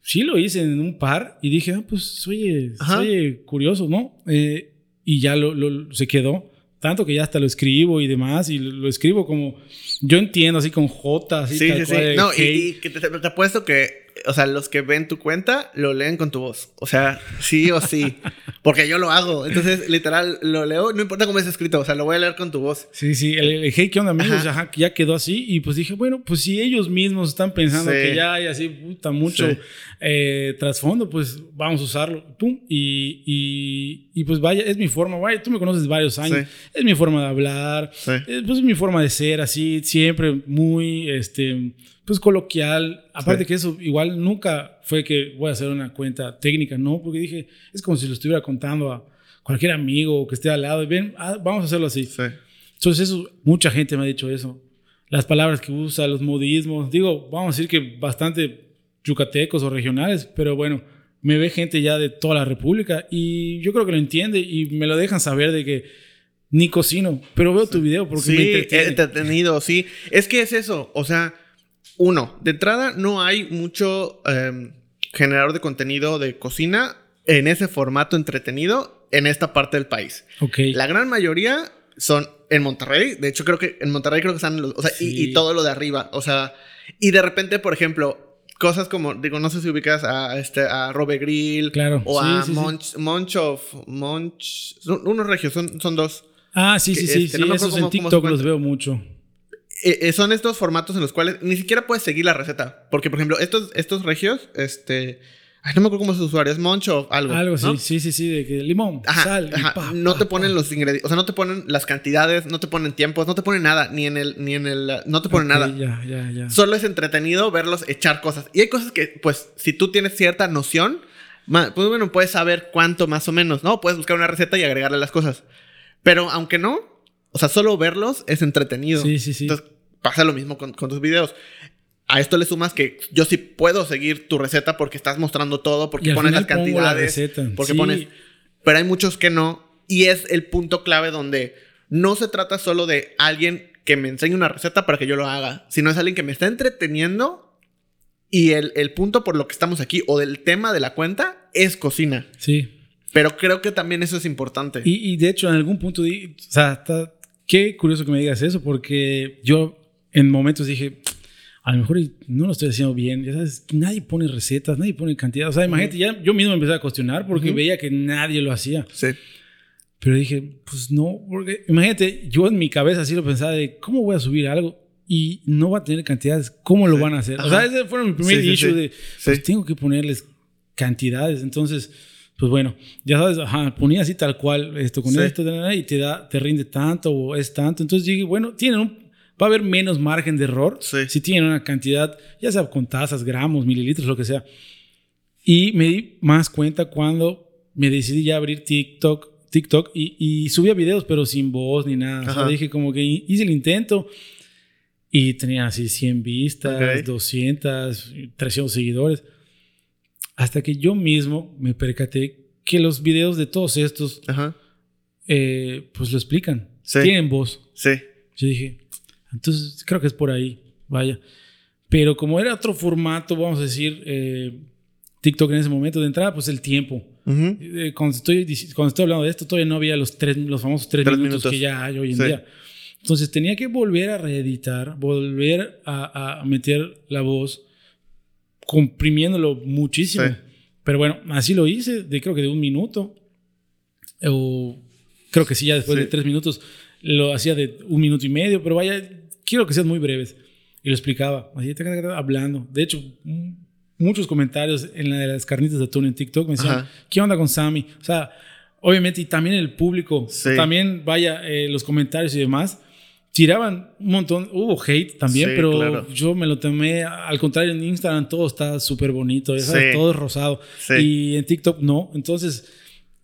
sí lo hice en un par y dije, ah, pues, oye, Ajá. oye, curioso, ¿no? Eh, y ya lo, lo- se quedó. Tanto que ya hasta lo escribo y demás, y lo, lo escribo como yo entiendo, así con J, así Sí, tal sí, sí. cual, el No, y, y que te, te apuesto que, o sea, los que ven tu cuenta lo leen con tu voz. O sea, sí o sí. Porque yo lo hago. Entonces, literal, lo leo, no importa cómo es escrito, o sea, lo voy a leer con tu voz. Sí, sí, el, el hey, ¿qué onda, amigos? Ajá. Ya quedó así. Y pues dije, bueno, pues si ellos mismos están pensando Sí. que ya hay así, puta, mucho Sí. eh, trasfondo, pues vamos a usarlo. Pum. Y, y, y pues vaya, es mi forma, vaya, tú me conoces varios años. Sí. Es mi forma de hablar, Sí. eh, pues es mi forma de ser, así, siempre muy, este, pues coloquial. Aparte que eso igual nunca fue que voy a hacer una cuenta técnica, no, porque dije, es como si lo estuviera contando a cualquier amigo que esté al lado y ven, ah, vamos a hacerlo así. Sí. Entonces eso, mucha gente me ha dicho eso. Las palabras que usa, los modismos, digo, vamos a decir que bastante yucatecos o regionales, pero bueno, me ve gente ya de toda la República y yo creo que lo entiende y me lo dejan saber de que ni cocino, pero veo tu video porque me Sí, entretiene. entretenido, sí. Es que es eso, o sea, uno, de entrada no hay mucho em, generador de contenido de cocina en ese formato entretenido en esta parte del país. Ok. La gran mayoría son en Monterrey. De hecho, creo que en Monterrey creo que están los. O sea, y- todo lo de arriba. O sea, y de repente, por ejemplo, cosas como, digo, no sé si ubicas a, este, a Robe Grill. Claro. O Sí, a sí. Monch, Monch of. Monch. son unos regios, son, son dos. Ah, sí, sí, que, sí, este, sí, no me esos en TikTok los veo mucho. Eh, son estos formatos en los cuales ni siquiera puedes seguir la receta. Porque, por ejemplo, estos, estos regios, este. Ay, no me acuerdo cómo es su usuario, es Monch of algo. Algo ¿no? así, sí, sí, sí, de que limón, Ajá, sal, y ajá. pa, no pa, te ponen pa. los ingredientes, o sea, no te ponen las cantidades, no te ponen tiempos, no te ponen nada, ni en el, ni en el, no te ponen nada. Ya, ya, ya. Solo es entretenido verlos echar cosas. Y hay cosas que, pues, si tú tienes cierta noción, pues bueno, puedes saber cuánto más o menos, ¿no? Puedes buscar una receta y agregarle las cosas. Pero aunque no, o sea, solo verlos es entretenido. Sí, sí, sí. Entonces, pasa lo mismo con, con tus videos. A esto le sumas que yo sí puedo seguir tu receta porque estás mostrando todo, porque pones las la cantidades, receta, porque sí. pones... Pero hay muchos que no. Y es el punto clave donde no se trata solo de alguien que me enseñe una receta para que yo lo haga, sino es alguien que me está entreteniendo y el, el punto por lo que estamos aquí o del tema de la cuenta es cocina. Sí. Pero creo que también eso es importante. Y, y de hecho, en algún punto, o sea, está- qué curioso que me digas eso, porque yo en momentos dije, a lo mejor no lo estoy haciendo bien, ya sabes, nadie pone recetas, nadie pone cantidad, o sea, imagínate, ya yo mismo me empecé a cuestionar porque Ujú. veía que nadie lo hacía, Sí. pero dije, pues no, porque imagínate, yo en mi cabeza así lo pensaba de, ¿cómo voy a subir algo? Y no va a tener cantidades, ¿cómo lo Sí. van a hacer? O Ajá. sea, ese fue mi primer Sí, issue sí. de, pues tengo que ponerles cantidades, entonces pues bueno, ya sabes, ajá, ponía así tal cual, esto con Sí. esto, y te da, te rinde tanto o es tanto. Entonces dije, bueno, tienen un, va a haber menos margen de error Sí. si tienen una cantidad, ya sea con tazas, gramos, mililitros, lo que sea. Y me di más cuenta cuando me decidí ya abrir TikTok, TikTok y, y subía videos, pero sin voz ni nada. O sea, dije como que hice el intento y tenía así 100 vistas, Ok. 200, 300 seguidores. Hasta que yo mismo me percaté que los videos de todos estos, Ajá. eh, pues lo explican. Sí. Tienen voz. Sí. Yo dije, entonces creo que es por ahí, vaya. Pero como era otro formato, vamos a decir, eh, TikTok en ese momento de entrada, pues el tiempo. Ujú. Eh, cuando, estoy, cuando estoy hablando de esto, todavía no había los, tres, los famosos tres, Tres minutos, minutos. que ya hay hoy en Sí. día. Entonces tenía que volver a reeditar, volver a, a meter la voz, comprimiéndolo muchísimo. Sí. Pero bueno, así lo hice, de, creo que de un minuto. O creo que sí, ya después Sí. de tres minutos lo hacía de un minuto y medio, pero vaya, quiero que sean muy breves. Y lo explicaba, así, hablando. De hecho, muchos comentarios en la de las carnitas de atún en TikTok me decían, Ajá. ¿qué onda con Sammy? O sea, obviamente, y también el público, Sí. también, vaya, eh, los comentarios y demás, tiraban un montón, hubo hate también, Sí, pero claro. yo me lo tomé, al contrario, en Instagram todo está súper bonito, Sí. todo es rosado. Y en TikTok no, entonces,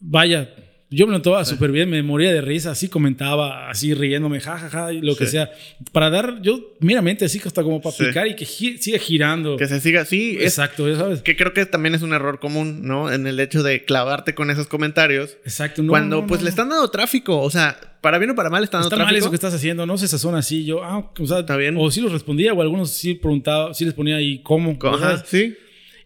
vaya, yo me lo tomaba súper bien, me moría de risa, así comentaba, así riéndome, jajaja, y lo que Sí. sea, para dar, yo, meramente así hasta como para Sí. picar y que gi- siga girando. Que se siga así. Es, Exacto, ya sabes. que creo que también es un error común, ¿no? En el hecho de clavarte con esos comentarios. Exacto, no, cuando no, pues no. le están dando tráfico. O sea, para bien o para mal están dando Está mal tráfico. eso que estás haciendo, no se sazona así. Yo, ah, o sea, Está bien. O sí los respondía, o algunos sí preguntaba, sí les ponía ahí cómo. Ajá, sí.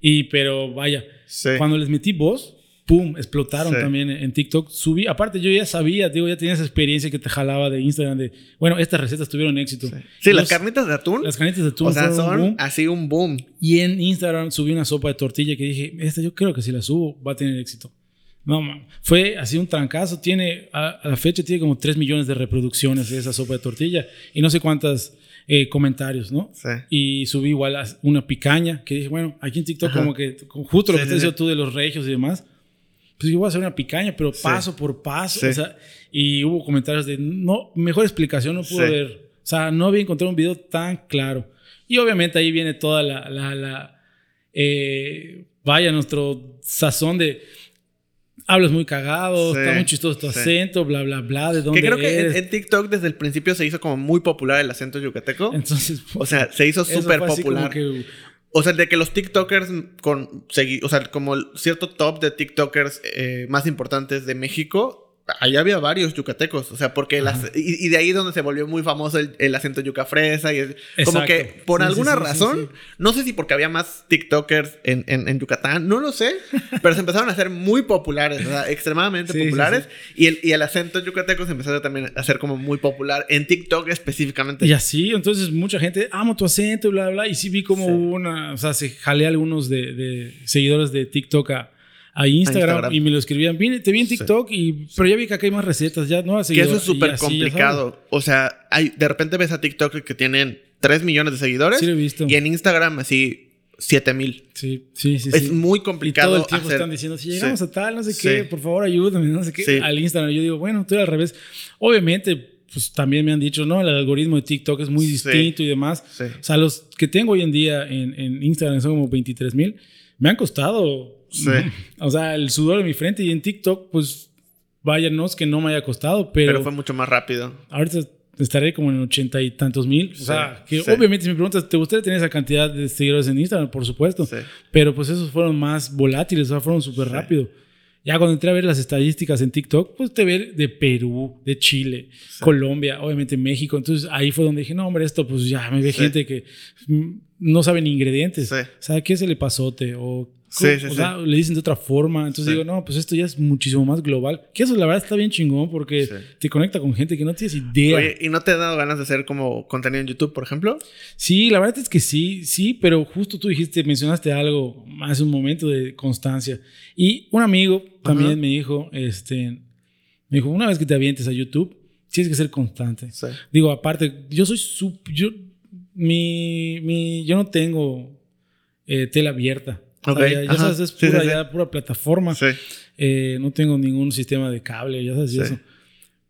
Y, pero vaya, Sí. cuando les metí voz, pum, explotaron Sí. también en TikTok. Subí, aparte yo ya sabía, digo, ya tenía esa experiencia que te jalaba de Instagram de, bueno, estas recetas tuvieron éxito. Sí, las Los- carnitas de atún. Las carnitas de atún o sea, son boom. así un boom. Y en Instagram subí una sopa de tortilla que dije, esta yo creo que si la subo va a tener éxito. No, man. Fue así un trancazo. Tiene, a, a la fecha tiene como 3 millones de reproducciones de esa sopa de tortilla y no sé cuántas eh, comentarios, ¿no? Sí. Y subí igual una picaña que dije, bueno, aquí en TikTok Ajá. como que justo lo Sí, que sí, diciendo sí. tú de los regios y demás. Pues yo voy a hacer una picaña, pero paso por paso. Sí. O sea, y hubo comentarios de, no, mejor explicación no pude Sí. ver. O sea, no había encontrado un video tan claro. Y obviamente ahí viene toda la, la, la eh, vaya, nuestro sazón de hablas muy cagado, Sí, está muy chistoso tu sí. acento, bla, bla, bla, de dónde Que creo que en, eres. en TikTok desde el principio se hizo como muy popular el acento yucateco. Entonces, O sea, se hizo súper popular. que- O sea, de que los TikTokers con o sea, como cierto top de TikTokers eh, más importantes de México, ahí había varios yucatecos. O sea, porque las, y, y de ahí donde se volvió muy famoso el, el acento yuca fresa. Y el- como que por Sí, alguna sí, sí, razón, no sé si porque había más TikTokers en, en, en Yucatán, no lo sé, pero se empezaron a hacer muy populares, o sea, extremadamente populares. Y, el, y el acento yucateco se empezó también a hacer como muy popular en TikTok específicamente. Y así, entonces mucha gente, amo tu acento, bla, bla, y sí vi como una, o sea, se jalé algunos de, de seguidores de TikTok a, a Instagram, Instagram. y me lo escribían, "Vine- te vi en TikTok, y, pero ya vi que acá hay más recetas, ya no Que eso es súper complicado. O sea, hay, de repente ves a TikTok que tienen 3 millones de seguidores. Sí lo he visto. Y en Instagram sí 7 mil. Sí, sí, sí. Es sí. muy Y complicado. todo el tiempo hacer- están diciendo, si llegamos Sí. a tal, no sé qué, por favor ayúdame, no sé qué, al Instagram. Yo digo, bueno, tú al revés. Obviamente, pues también me han dicho, no, el algoritmo de TikTok es muy distinto y demás. O sea, los que tengo hoy en día en, en Instagram son como 23 mil, me han costado. Sí. O sea, el sudor de mi frente y en TikTok, pues vaya, no es que no me haya costado, pero, Pero fue mucho más rápido. ahorita estaré como en ochenta y tantos mil. O sea, que sí. obviamente si me preguntas, ¿te gustaría tener esa cantidad de seguidores en Instagram? Por supuesto. Sí. Pero pues esos fueron más volátiles, o sea, fueron súper rápido. Ya cuando entré a ver las estadísticas en TikTok, pues te ve de Perú, de Chile, Colombia, obviamente México. Entonces ahí fue donde dije, no, hombre, esto pues ya me ve gente que mm, no sabe ni ingredientes. Sí. ¿Sabe qué se le pasote? O, Sí, sí, o sí. sea, le dicen de otra forma. Entonces digo, no, pues esto ya es muchísimo más global. Que eso la verdad está bien chingón porque te conecta con gente que no tienes idea. Oye, ¿y no te ha dado ganas de hacer como contenido en YouTube, por ejemplo? Sí, la verdad es que sí, sí, pero justo tú dijiste, mencionaste algo hace un momento de constancia. Y un amigo también Ajá. me dijo, este, me dijo, una vez que te avientes a YouTube, tienes que ser constante. Digo, aparte, yo soy sup- yo, mi, mi, yo no tengo eh, tela abierta. O sea, Ok, ya, sabes, es Sí, sí, pura, sí. ya pura plataforma. Sí. Eh, no tengo ningún sistema de cable, ya sabes, y Sí. eso.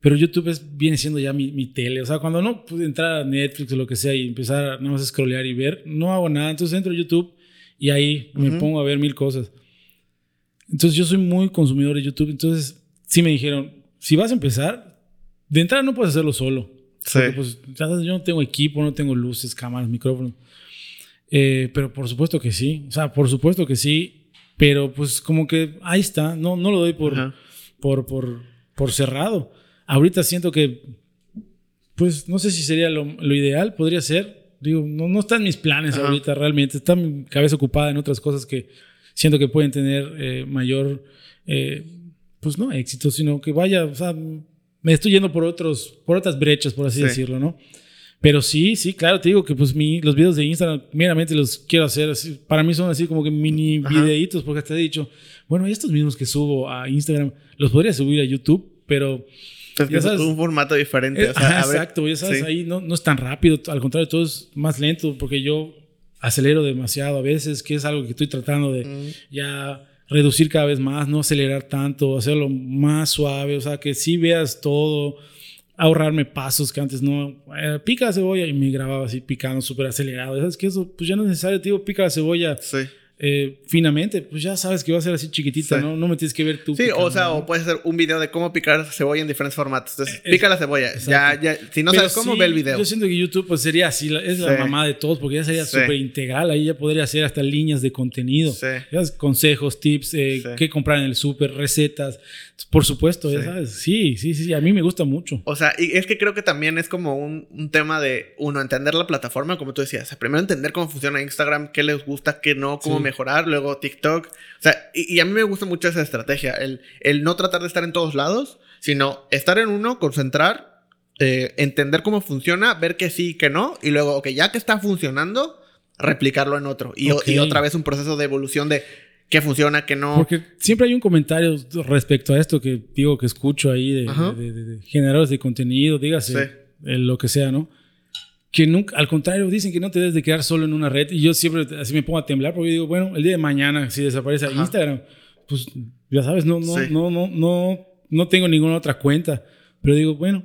Pero YouTube es, viene siendo ya mi, mi tele. O sea, cuando no pude entrar a Netflix o lo que sea y empezar a nada más a scrollear y ver, no hago nada. Entonces entro a YouTube y ahí me Ujú. pongo a ver mil cosas. Entonces yo soy muy consumidor de YouTube. Entonces sí me dijeron, si vas a empezar, de entrada no puedes hacerlo solo. Sí. Porque, pues, ya sabes, yo no tengo equipo, no tengo luces, cámaras, micrófonos. Eh, pero por supuesto que sí. O sea, por supuesto que sí. Pero pues como que ahí está. No, no lo doy por, Ajá. por, por, por cerrado. Ahorita siento que, pues no sé si sería lo, lo ideal, podría ser. Digo, no, no está en mis planes Ajá. ahorita realmente. Está mi cabeza ocupada en otras cosas que siento que pueden tener eh, mayor, eh, pues no éxito, sino que vaya, o sea, me estoy yendo por, otros, por otras brechas, por así Sí. decirlo, ¿no? Pero sí, sí, claro, te digo que pues mi, los videos de Instagram meramente los quiero hacer así. Para mí son así como que mini Ajá. videitos, porque hasta he dicho, bueno, estos mismos que subo a Instagram los podría subir a YouTube, pero Es que Ya es sabes. un formato diferente. eh, o sea, ajá, exacto, ya sabes, sí. ahí no, no es tan rápido, al contrario, todo es más lento porque yo acelero demasiado a veces, que es algo que estoy tratando de Mm. ya reducir cada vez más, no acelerar tanto, hacerlo más suave, o sea, que sí veas todo, ahorrarme pasos que antes no, eh, pica la cebolla y me grababa así picando súper acelerado, ¿sabes que Eso pues ya no es necesario, digo, pica la cebolla. Sí. Eh, finamente, pues ya sabes que va a ser así chiquitita, Sí. ¿no? No me tienes que ver tú. Sí, o sea, ¿no? o puedes hacer un video de cómo picar cebolla en diferentes formatos. Entonces, Eh, pica la cebolla. Ya, exacto. ya. Si no Pero sabes cómo, sí, ve el video. Yo siento que YouTube pues sería así, es la Sí. mamá de todos, porque ya sería súper integral, ahí ya podría hacer hasta líneas de contenido, Sí. Ya sabes, consejos, tips, eh, qué comprar en el súper, recetas, por supuesto, ya sabes, sí, sí, sí, a mí me gusta mucho. O sea, y es que creo que también es como un, un tema de, uno, entender la plataforma, como tú decías. O sea, primero entender cómo funciona Instagram, qué les gusta, qué no, cómo. Mejorar, luego TikTok. O sea, y, y a mí me gusta mucho esa estrategia, el, el no tratar de estar en todos lados, sino estar en uno, concentrar, eh, entender cómo funciona, ver que sí, que no, y luego, ok, ya que está funcionando, replicarlo en otro. Y, otra vez un proceso de evolución de qué funciona, qué no. Porque siempre hay un comentario respecto a esto que digo que escucho ahí de- de- de generadores de contenido, dígase Sí. eh, lo que sea, ¿no? Que nunca, al contrario, dicen que no te debes de quedar solo en una red. Y yo siempre así me pongo a temblar porque digo, bueno, el día de mañana, si desaparece Ajá. Instagram, pues ya sabes, no, no, Sí. no, no, no, no tengo ninguna otra cuenta. Pero digo, bueno,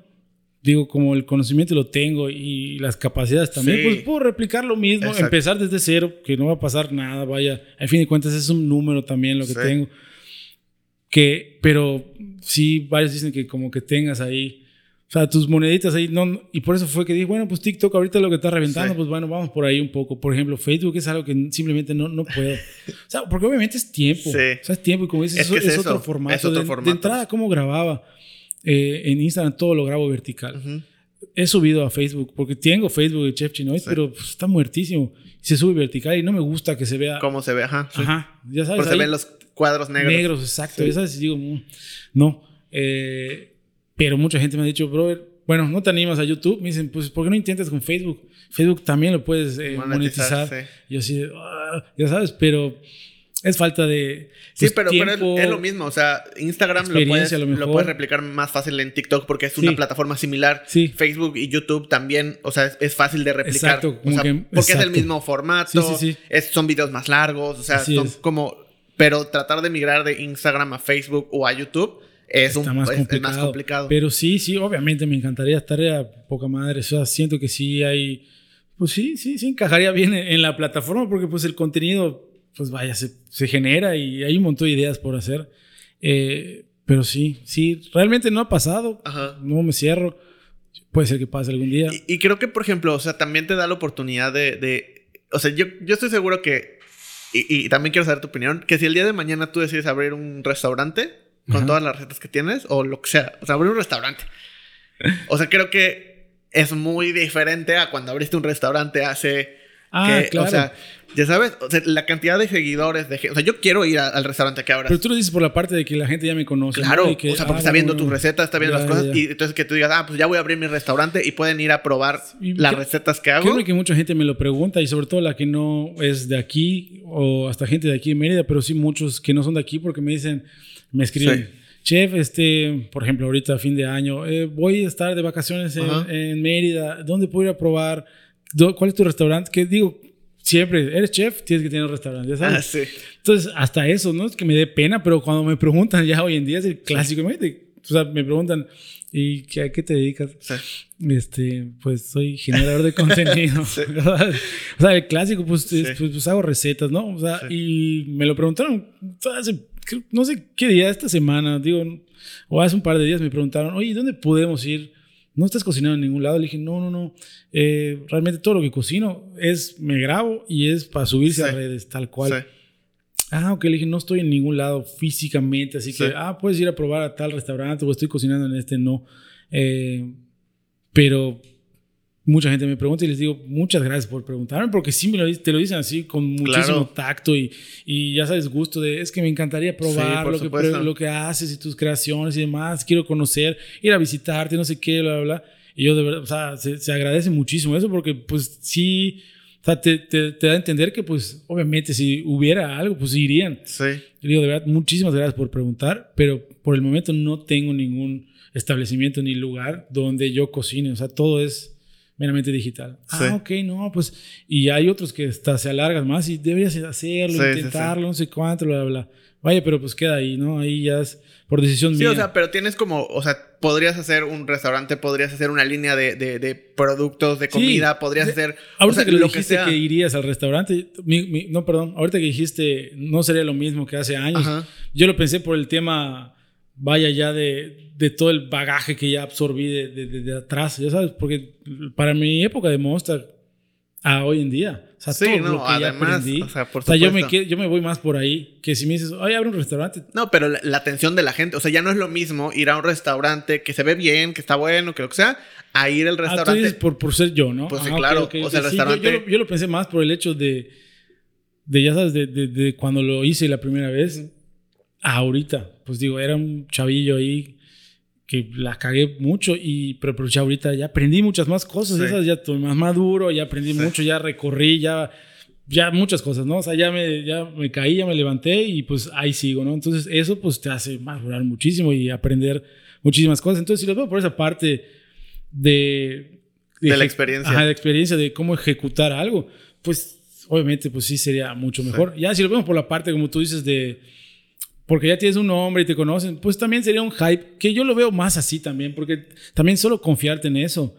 digo, como el conocimiento lo tengo y las capacidades también, Sí. pues puedo replicar lo mismo, Exacto. empezar desde cero, que no va a pasar nada, vaya, al fin de cuentas es un número también lo que Sí. tengo. Que, pero sí, varios dicen que como que tengas ahí, o sea, tus moneditas ahí, no, y por eso fue que dije, bueno, pues TikTok ahorita lo que está reventando, Sí. pues bueno, vamos por ahí un poco. Por ejemplo, Facebook es algo que simplemente no, no puedo. O sea, porque obviamente es tiempo. Sí. O sea, es tiempo y como dices, Es eso- que es, es eso, otro formato. es otro de, formato. de entrada, ¿cómo grababa? Eh, en Instagram todo lo grabo vertical Ujú. he subido a Facebook, porque tengo Facebook de Chef Chinoy, Sí. pero pues, está muertísimo. Se sube vertical y no me gusta que se vea. ¿Cómo se ve? Ajá. Ajá, ya sabes. Porque se ven los cuadros negros. negros. exacto. Ya sabes, digo, mm, no. Eh, pero mucha gente me ha dicho, brother, bueno, no te animas a YouTube. Me dicen, pues, ¿por qué no intentas con Facebook? Facebook también lo puedes eh, Monetizar, sí. Y yo así, "Ah", ya sabes, pero es falta de. Sí, pues, pero, pero es- lo mismo. O sea, Instagram lo puedes, lo puedes replicar más fácil en TikTok porque es Sí. una plataforma similar. Sí. Facebook y YouTube también, o sea, es, es fácil de replicar. Exacto, O sea, que- porque es el mismo formato. Sí, sí, sí. es- son videos más largos. O sea, Así son como. Pero tratar de migrar de Instagram a Facebook o a YouTube es, un, más es- es complicado. más complicado. Pero sí, sí, obviamente me encantaría estar a poca madre. O sea, siento que sí hay. Pues sí, sí, sí encajaría bien en, en la plataforma porque pues el contenido, pues vaya, se, se genera y hay un montón de ideas por hacer. Eh, pero sí, sí, realmente no ha pasado. Ajá. No me cierro. Puede ser que pase algún día. Y, y creo que, por ejemplo, o sea, también te da la oportunidad de. de- o sea, yo, yo estoy seguro que. Y, y también quiero saber tu opinión. Que si el día de mañana tú decides abrir un restaurante con Ajá. todas las recetas que tienes, o lo que sea, o sea, abrir un restaurante. O sea, creo que es muy diferente a cuando abriste un restaurante hace. ah, que, claro. O sea, ya sabes, o sea, la cantidad de seguidores. De, o sea, yo quiero ir a- al restaurante que abras. pero tú lo dices por la parte de que la gente ya me conoce. ¿no? Claro, Y que, o sea, porque ah, está viendo bueno, tus recetas, está viendo ya, las cosas, ya. y entonces que tú digas, ah, pues ya voy a abrir mi restaurante y pueden ir a probar Y las que- recetas que hago. Créeme que mucha gente me lo pregunta y sobre todo la que no es de aquí o hasta gente de aquí en Mérida, pero sí muchos que no son de aquí porque me dicen, me escriben, Sí. chef, este, por ejemplo, ahorita fin de año, eh, voy a estar de vacaciones en, en Mérida, ¿dónde puedo ir a probar? ¿Dó- ¿Cuál es tu restaurante? Que digo, siempre, eres chef, tienes que tener un restaurante, ya sabes. Ah, sí. Entonces, hasta eso, ¿no? Es que me dé pena, pero cuando me preguntan ya hoy en día es el clásico. imagínate, O sea, me preguntan, ¿y qué, a qué te dedicas? Sí. Este, pues soy generador de contenido. Sí. O sea, el clásico, pues, es- Sí. pues, pues, hago recetas, ¿no? O sea, Sí. y me lo preguntaron hace, creo- no sé qué día, esta semana, digo, o hace un par de días me preguntaron, oye, ¿dónde podemos ir? ¿No estás cocinando en ningún lado? Le dije, no, no, no. Eh, realmente todo lo que cocino es, me grabo y es para subirse a redes, tal cual. Sí. Ah, ok, le dije, no estoy en ningún lado físicamente, así Sí. que, ah, puedes ir a probar a tal restaurante o estoy cocinando en este, no. Eh, pero mucha gente me pregunta y les digo, muchas gracias por preguntarme, porque sí me lo, te lo dicen así con muchísimo Claro. tacto y, y ya sabes, gusto de, es que me encantaría probar por lo, que, supuesto. lo que haces y tus creaciones y demás, quiero conocer, ir a visitarte, no sé qué, bla, bla, bla. Y yo de verdad, o sea, se, se agradece muchísimo eso porque pues sí, o sea, te, te, te da a entender que pues obviamente si hubiera algo, pues irían. Sí. Yo digo, de verdad, muchísimas gracias por preguntar, pero por el momento no tengo ningún establecimiento ni lugar donde yo cocine. O sea, todo es meramente digital. Sí. Ah, ok, no, pues. Y hay otros que hasta se alargan más y deberías hacerlo, Sí, sí, sí. intentarlo, no sé cuánto, bla, bla, bla. Vaya, pero pues queda ahí, ¿no? Ahí ya es por decisión Sí, mía. o sea, pero tienes como, o sea, podrías hacer un restaurante, podrías hacer una línea de, de- de productos, de Sí. comida, podrías De- hacer... Ahorita o sea, que lo, lo dijiste que, irías al restaurante, mi- mi- no, perdón, ahorita que dijiste no sería lo mismo que hace años, Ajá. yo lo pensé por el tema, vaya ya de, de todo el bagaje que ya absorbí de, de- de- atrás, ya sabes, porque para mi época de Monster a hoy en día, o sea, Sí, todo no, lo que ya además, aprendí, o sea, por o sea, yo, me, yo voy más por ahí, que si me dices, oye, abre un restaurante, No, pero la, la atención de la gente, o sea, ya no es lo mismo ir a un restaurante que se ve bien, que está bueno, que lo que sea, a ir al Ah, tú restaurante. dices por, por ser yo, ¿no? Pues sí, Ah, claro. ok, O sea, el. Sí, yo- restaurante- yo, lo, yo lo pensé más por el hecho de, de ya sabes, de, cuando lo hice la primera vez ahorita. Pues digo, era un chavillo ahí que la cagué mucho y pero, pero ya ahorita ya aprendí muchas más cosas. Sí. ya sabes, ya estoy más maduro, ya aprendí Sí. mucho, ya recorrí, ya ya muchas cosas, ¿no? O sea, ya me, ya me caí, ya me levanté y pues ahí sigo, ¿no? Entonces eso pues te hace madurar muchísimo y aprender muchísimas cosas. Entonces si lo veo por esa parte de... De la eje- experiencia. Ajá, de experiencia de cómo ejecutar algo, pues obviamente pues sí sería mucho mejor. Ya si lo vemos por la parte, como tú dices, de porque ya tienes un nombre y te conocen, pues también sería un hype, que yo lo veo más así también, porque también solo confiarte en eso,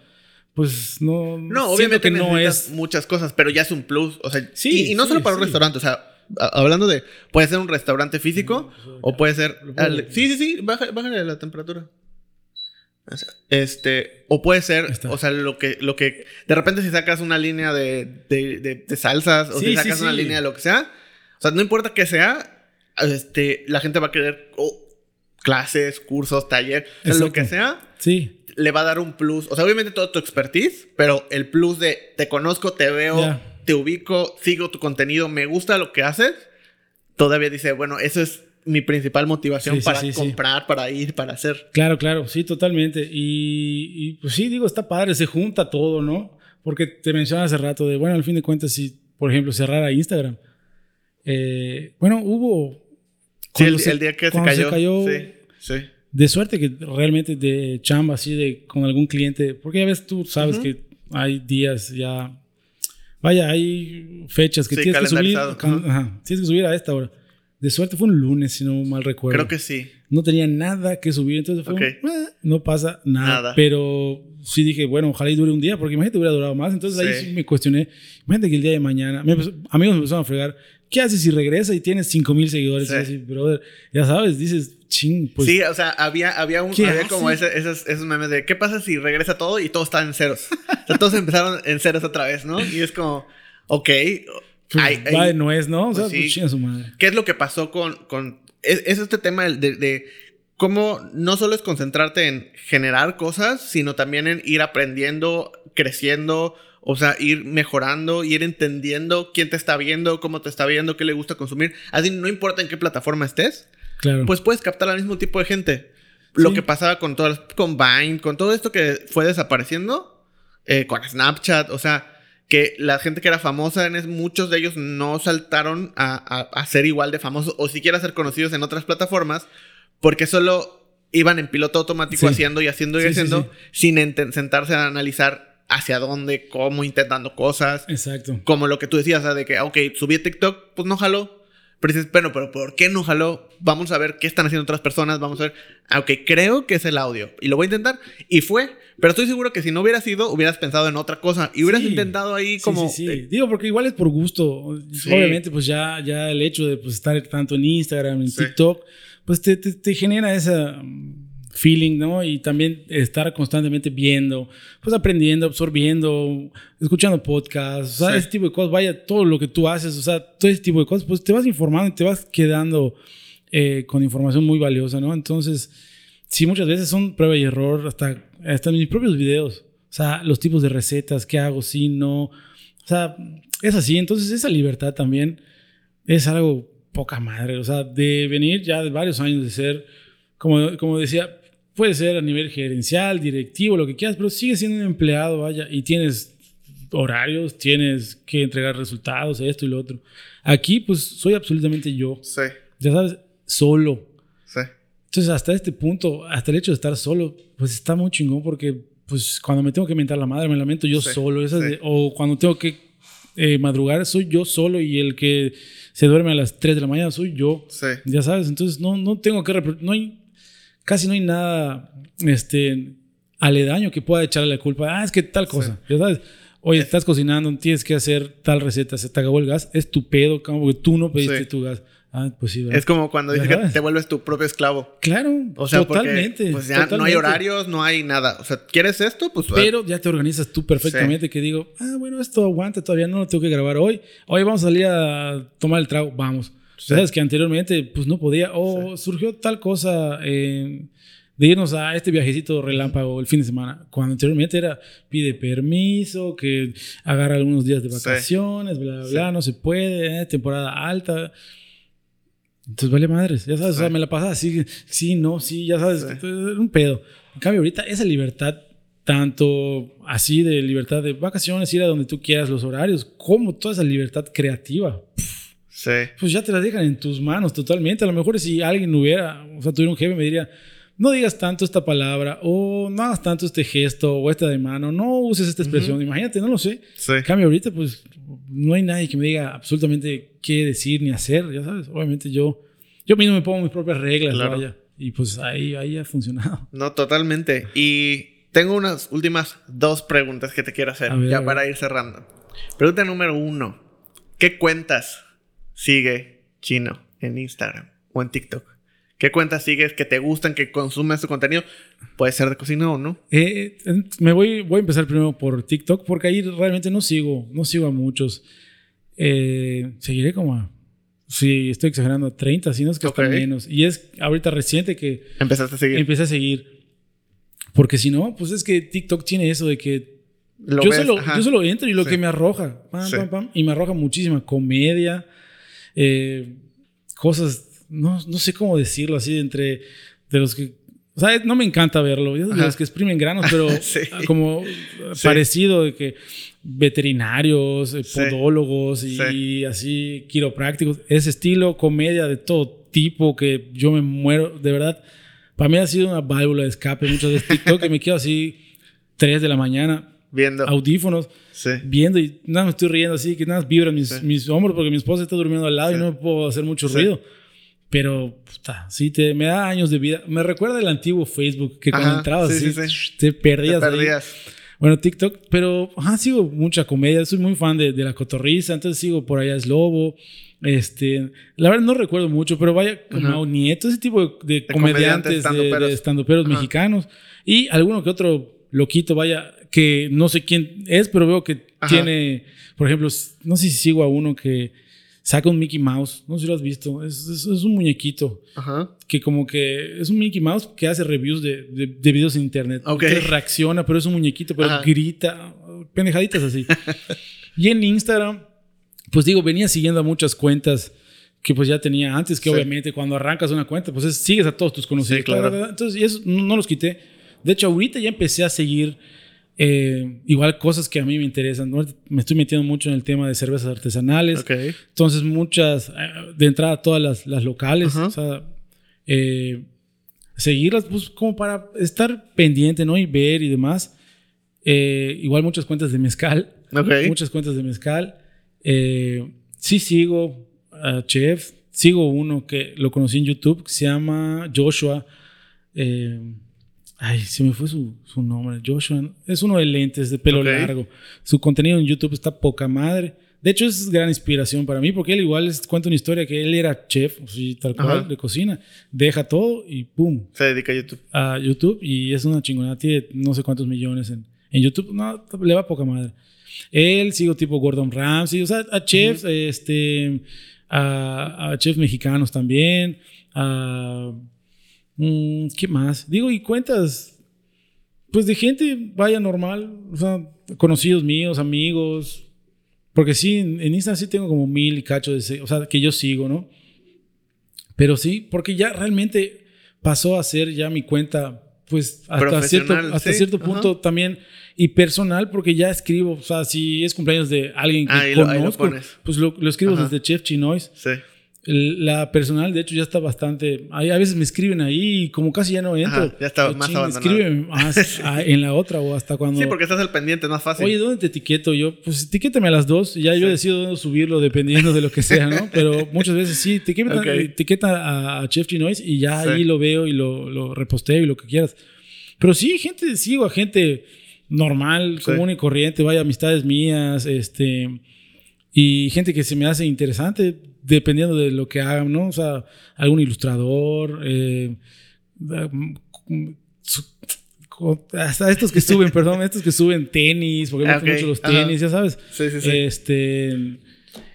pues no... No, obviamente que no es... muchas cosas, pero ya es un plus. O sea, Sí, y, y no sí, solo para un sí. restaurante, o sea, a- hablando de, puede ser un restaurante físico o puede ser... Al- sí, sí, sí, baja- bájale la temperatura. O sea, Este, o puede ser, está. o sea, lo que, lo que, de repente si sacas una línea de, de, de- de salsas o si sacas una línea de lo que sea, o sea, no importa que sea, este, la gente va a querer oh, clases, cursos, taller, o sea, lo que sea, Sí, le va a dar un plus. O sea, obviamente todo tu expertise, pero el plus de te conozco, te veo, te ubico, sigo tu contenido, me gusta lo que haces, todavía dice, bueno, eso es mi principal motivación sí, para sí, sí. comprar, para ir, para hacer. Claro, claro, sí, totalmente. Y, y, pues sí, digo, está padre, se junta todo, ¿no? Porque te mencionaba hace rato de, bueno, al fin de cuentas, si, por ejemplo, cerrara Instagram, eh, bueno, hubo... Sí, el, el día que se cuando cayó. Sí, sí. De suerte que realmente de chamba, así de con algún cliente, porque ya ves, tú sabes Ujú. que hay días ya, vaya, hay fechas que tienes que subir, can- ajá. tienes que subir a esta hora. De suerte fue un lunes, si no mal recuerdo. Creo que sí. No tenía nada que subir, entonces fue un, Ok. "Eh, no pasa nada. Nada. Pero sí dije, bueno, ojalá y dure un día, porque imagínate hubiera durado más. Entonces ahí Sí. sí me cuestioné, imagínate que el día de mañana, me amigos me empezaron a fregar, ¿qué haces si regresa y tienes 5 mil seguidores? Sí. Y así, brother, ya sabes, dices, ching, pues sí, o sea, había, había, un, ¿Qué había como ese- esos, esos memes de ¿qué pasa si regresa todo y todo está en ceros? O sea, todos empezaron en ceros otra vez, ¿no? Y es como, ok. pues, hay- va hay- de nuez, ¿no? O sea, pues pues, sí. chinga su madre. ¿Qué es lo que pasó con... con es, es este tema de- de cómo no solo es concentrarte en generar cosas, sino también en ir aprendiendo, creciendo, o sea, ir mejorando, ir entendiendo quién te está viendo, cómo te está viendo, qué le gusta consumir. Así no importa en qué plataforma estés, Claro. pues puedes captar al mismo tipo de gente. Lo que pasaba con todas, con Vine, con todo esto que fue desapareciendo, eh, con Snapchat, o sea, que la gente que era famosa, muchos de ellos no saltaron a, a- a ser igual de famosos o siquiera a ser conocidos en otras plataformas, porque solo iban en piloto automático Sí. haciendo y haciendo y Sí, haciendo, sin sentarse a analizar hacia dónde, cómo, intentando cosas. Exacto. Como lo que tú decías, de que, ok, subí a TikTok, pues no jaló. Pero dices, bueno, pero ¿por qué no jaló? Vamos a ver qué están haciendo otras personas, vamos a ver. Ah, ok, creo que es el audio. Y lo voy a intentar. Y fue. Pero estoy seguro que si no hubiera sido, hubieras pensado en otra cosa. Y hubieras Sí. intentado ahí Sí, como... sí, sí. eh, Digo, porque igual es por gusto. Sí. Obviamente, pues ya, ya el hecho de pues, estar tanto en Instagram, en Sí. TikTok, pues te, te- te genera esa feeling, ¿no? Y también estar constantemente viendo, pues aprendiendo, absorbiendo, escuchando podcasts, o sea, Sí. ese tipo de cosas. Vaya, todo lo que tú haces, o sea, todo ese tipo de cosas, pues te vas informando y te vas quedando eh, con información muy valiosa, ¿no? Entonces, sí, muchas veces son prueba y error, hasta, hasta mis propios videos. O sea, los tipos de recetas, qué hago, sí, no. O sea, es así. Entonces, esa libertad también es algo poca madre. O sea, de venir ya de varios años de ser, como, como decía, puede ser a nivel gerencial, directivo, lo que quieras, pero sigue siendo un empleado, vaya, y tienes horarios, tienes que entregar resultados, esto y lo otro. Aquí, pues, soy absolutamente yo. Sí, Ya sabes, solo. sí. Entonces, hasta este punto, hasta el hecho de estar solo, pues está muy chingón porque, pues, cuando me tengo que mentar la madre, me lamento yo Sí, solo. Esas sí. de- o cuando tengo que eh, madrugar, soy yo solo y el que se duerme a las 3 de la mañana soy yo. Sí. Ya sabes, entonces no, no tengo que... No hay, casi no hay nada este, aledaño que pueda echarle la culpa. Ah, es que tal cosa. Ya sabes. Oye, estás cocinando, tienes que hacer tal receta, se te acabó el gas, es tu pedo, como que tú no pediste Sí. tu gas. Ah, pues sí, ¿verdad? Es como cuando dices que te vuelves tu propio esclavo. Claro, O sea, totalmente. porque pues ya no hay horarios, no hay nada. O sea, ¿quieres esto? Pues Pero ya te organizas tú perfectamente que digo, ah, bueno, esto aguanta, todavía no lo tengo que grabar hoy. Hoy vamos a salir a tomar el trago, vamos. Sabes que anteriormente pues no podía o surgió tal cosa eh, de irnos a este viajecito relámpago el fin de semana. Cuando anteriormente era pide permiso, que agarra algunos días de Sí. vacaciones, bla, bla, Sí. bla, no se puede, eh, temporada alta. Entonces vale madres, ya sabes, o sea, Sí. me la pasaba así, sí, no, sí, ya sabes, Sí. entonces, un pedo. En cambio, ahorita esa libertad, tanto así de libertad de vacaciones, ir a donde tú quieras, los horarios, como toda esa libertad creativa, Sí. pues ya te la dejan en tus manos totalmente. A lo mejor si alguien hubiera, o sea, tuviera un jefe, me diría, no digas tanto esta palabra, o no hagas tanto este gesto, o esta de mano, no uses esta expresión. Imagínate, no lo sé. Sí. En cambio, ahorita, pues no hay nadie que me diga absolutamente qué decir ni hacer, ya sabes. Obviamente yo yo mismo me pongo mis propias reglas, Claro. vaya. Y pues ahí, ahí ha funcionado. No, totalmente. Y tengo unas últimas dos preguntas que te quiero hacer, ver, ya para ir cerrando. Pregunta número uno. ¿Qué cuentas sigue Chino en Instagram o en TikTok? ¿Qué cuentas sigues que te gustan, que consumes su contenido? Puede ser de cocina o no. Eh, eh, me voy, voy a empezar primero por TikTok porque ahí realmente no sigo, no sigo a muchos. Eh, seguiré como a, sí, estoy exagerando, a 30, si no es que hasta Ok. menos. Y es ahorita reciente que Empezaste a seguir. empecé a seguir. Porque si no, pues es que TikTok tiene eso de que yo, ves, solo, yo solo entro y lo Sí. que me arroja, pam, Sí. pam, pam, y me arroja muchísima comedia, eh, cosas, no, no sé cómo decirlo así, entre de los que, o sea, no me encanta verlo, de los que exprimen granos, pero Sí. como Sí. parecido de que veterinarios, eh, podólogos y, Sí. así quiroprácticos, ese estilo, comedia de todo tipo que yo me muero, de verdad, para mí ha sido una válvula de escape muchas veces TikTok, que me quedo así 3 de la mañana Viendo. audífonos, Sí. viendo y nada, me estoy riendo así, que nada, vibran mis, Sí. mis hombros porque mi esposa está durmiendo al lado Sí. y no puedo hacer mucho ruido. Pero, puta, sí, te, me da años de vida. Me recuerda el antiguo Facebook, que cuando Ajá, entrabas sí, así, sí, sí. te Te perdías. ahí. perdías. Bueno, TikTok, pero ajá, sigo mucha comedia. Soy muy fan de, de la cotorriza, entonces sigo por allá es Lobo. Este, la verdad no recuerdo mucho, pero vaya como. Mau Nieto, ese tipo de, de comediantes, comediantes, de, estandoperos. de mexicanos. Y alguno que otro loquito, vaya, que no sé quién es, pero veo que Ajá. tiene, por ejemplo, no sé si sigo a uno que saca un Mickey Mouse, no sé si lo has visto, es, es- es un muñequito Ajá. que como que es un Mickey Mouse que hace reviews de, de, de videos en internet. Ok. Entonces reacciona, pero es un muñequito, pero Ajá. grita, pendejaditas así. y en Instagram, pues digo, venía siguiendo a muchas cuentas que pues ya tenía antes, que Sí. obviamente cuando arrancas una cuenta, pues es- sigues a todos tus conocidos. Sí, claro. Entonces, y eso no, no los quité. De hecho, ahorita ya empecé a seguir eh, igual cosas que a mí me interesan. ¿no? Me estoy metiendo mucho en el tema de cervezas artesanales. Ok. Entonces, muchas, eh, de entrada, todas las, las locales, Ajá. o sea, eh, seguirlas, pues, como para estar pendiente, ¿no? Y ver y demás. Eh, igual muchas cuentas de mezcal, Ok. muchas cuentas de mezcal. Eh, sí sigo a chefs, sigo uno que lo conocí en YouTube, que se llama Joshua. eh, ay, se me fue su, su nombre. Joshua. Es uno de lentes, de pelo largo. Su contenido en YouTube está poca madre. De hecho, es gran inspiración para mí, porque él igual les cuenta una historia que él era chef, sí, tal cual, Ajá. de cocina. Deja todo y ¡pum! Se dedica a YouTube. a YouTube y es una chingonada. Tiene no sé cuántos millones en, en YouTube. No, le va poca madre. Él, sigo tipo Gordon Ramsay, o sea, a chefs, este, a, a chefs mexicanos también, a... mm, ¿Qué más? Digo, y cuentas, pues de gente, vaya normal, o sea, conocidos míos, amigos. Porque sí, en, en Instagram sí tengo como mil y cacho de... O sea, que yo sigo, ¿no? Pero sí, porque ya realmente pasó a ser ya mi cuenta, pues hasta cierto, hasta sí, cierto ajá. punto también y personal, porque ya escribo, o sea, si es cumpleaños de alguien que Ah, ahí lo- lo conozco, pues lo, lo escribo Ajá. desde Chef Chinois. Sí. La personal, de hecho, ya está bastante. A veces me escriben ahí y como casi ya no entro. Ajá, ya está Yo, más. Escríbeme más a- en la otra o hasta cuando. Sí, porque estás al pendiente, es más fácil. Oye, ¿dónde te etiqueto yo? Pues etiquétame a las dos y ya yo Sí. decido dónde subirlo dependiendo de lo que sea, ¿no? Pero muchas veces sí, etiqueta, Ok. etiqueta a, a Chef Chinois y ya Sí. ahí lo veo y lo, lo reposteo y lo que quieras. Pero sí, gente, sigo a gente normal, Sí. común y corriente, vaya, amistades mías, este, y gente que se me hace interesante dependiendo de lo que hagan, ¿no? O sea, algún ilustrador, eh, mm, hasta estos que suben, perdón, estos que suben tenis, porque me Ah, gustan ok, mucho los ajá. tenis, ya sabes. Sí, sí, sí. Este,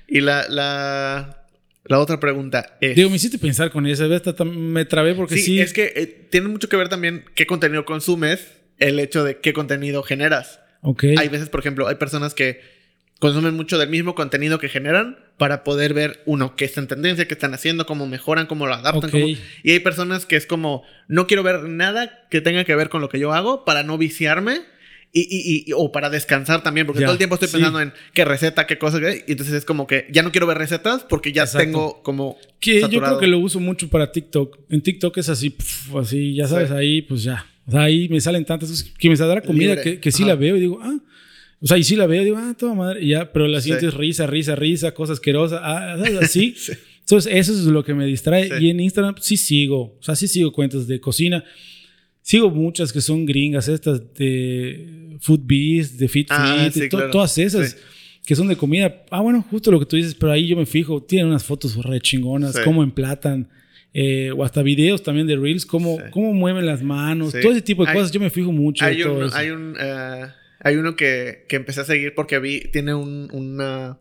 y la, la, la otra pregunta es... digo, me hiciste pensar con. Hasta me trabé porque sí, sí. es que eh, tiene mucho que ver también qué contenido consumes, el hecho de qué contenido generas. Ok. Hay veces, por ejemplo, hay personas que consumen mucho del mismo contenido que generan para poder ver, uno, qué está en tendencia, qué están haciendo, cómo mejoran, cómo lo adaptan. Ok. cómo- Y hay personas que es como, no quiero ver nada que tenga que ver con lo que yo hago para no viciarme. Y, y- y- o para descansar también, porque Ya, todo el tiempo estoy sí. pensando en qué receta, qué cosa, qué- y entonces es como que ya no quiero ver recetas porque ya Exacto. tengo como Que yo creo que lo uso mucho para TikTok. En TikTok es así, pf, así, ya sabes, Sí. ahí pues ya. O sea, ahí me salen tantas cosas que me saldrá comida Libre. que, que sí Ajá. la veo y digo, ah. O sea, y sí la veo digo, ah, toda madre. Y ya, pero la siguiente Sí. es risa, risa, risa, cosa asquerosa, ah, ¿sabes? así. Sí. Entonces, eso es lo que me distrae. Sí. Y en Instagram sí sigo, o sea, sí sigo cuentas de cocina. Sigo muchas que son gringas, estas de Food Beast, de Fit Ah, Fit, to- claro. todas esas que son de comida. Ah, bueno, justo lo que tú dices, pero ahí yo me fijo, tienen unas fotos re chingonas, cómo emplatan, eh, o hasta videos también de Reels, cómo, Sí. cómo mueven las manos, Sí. todo ese tipo de Hay- cosas. Yo me fijo mucho Hay, todo un, eso. hay, un, eh, hay uno que, que empecé a seguir porque vi, tiene un, una-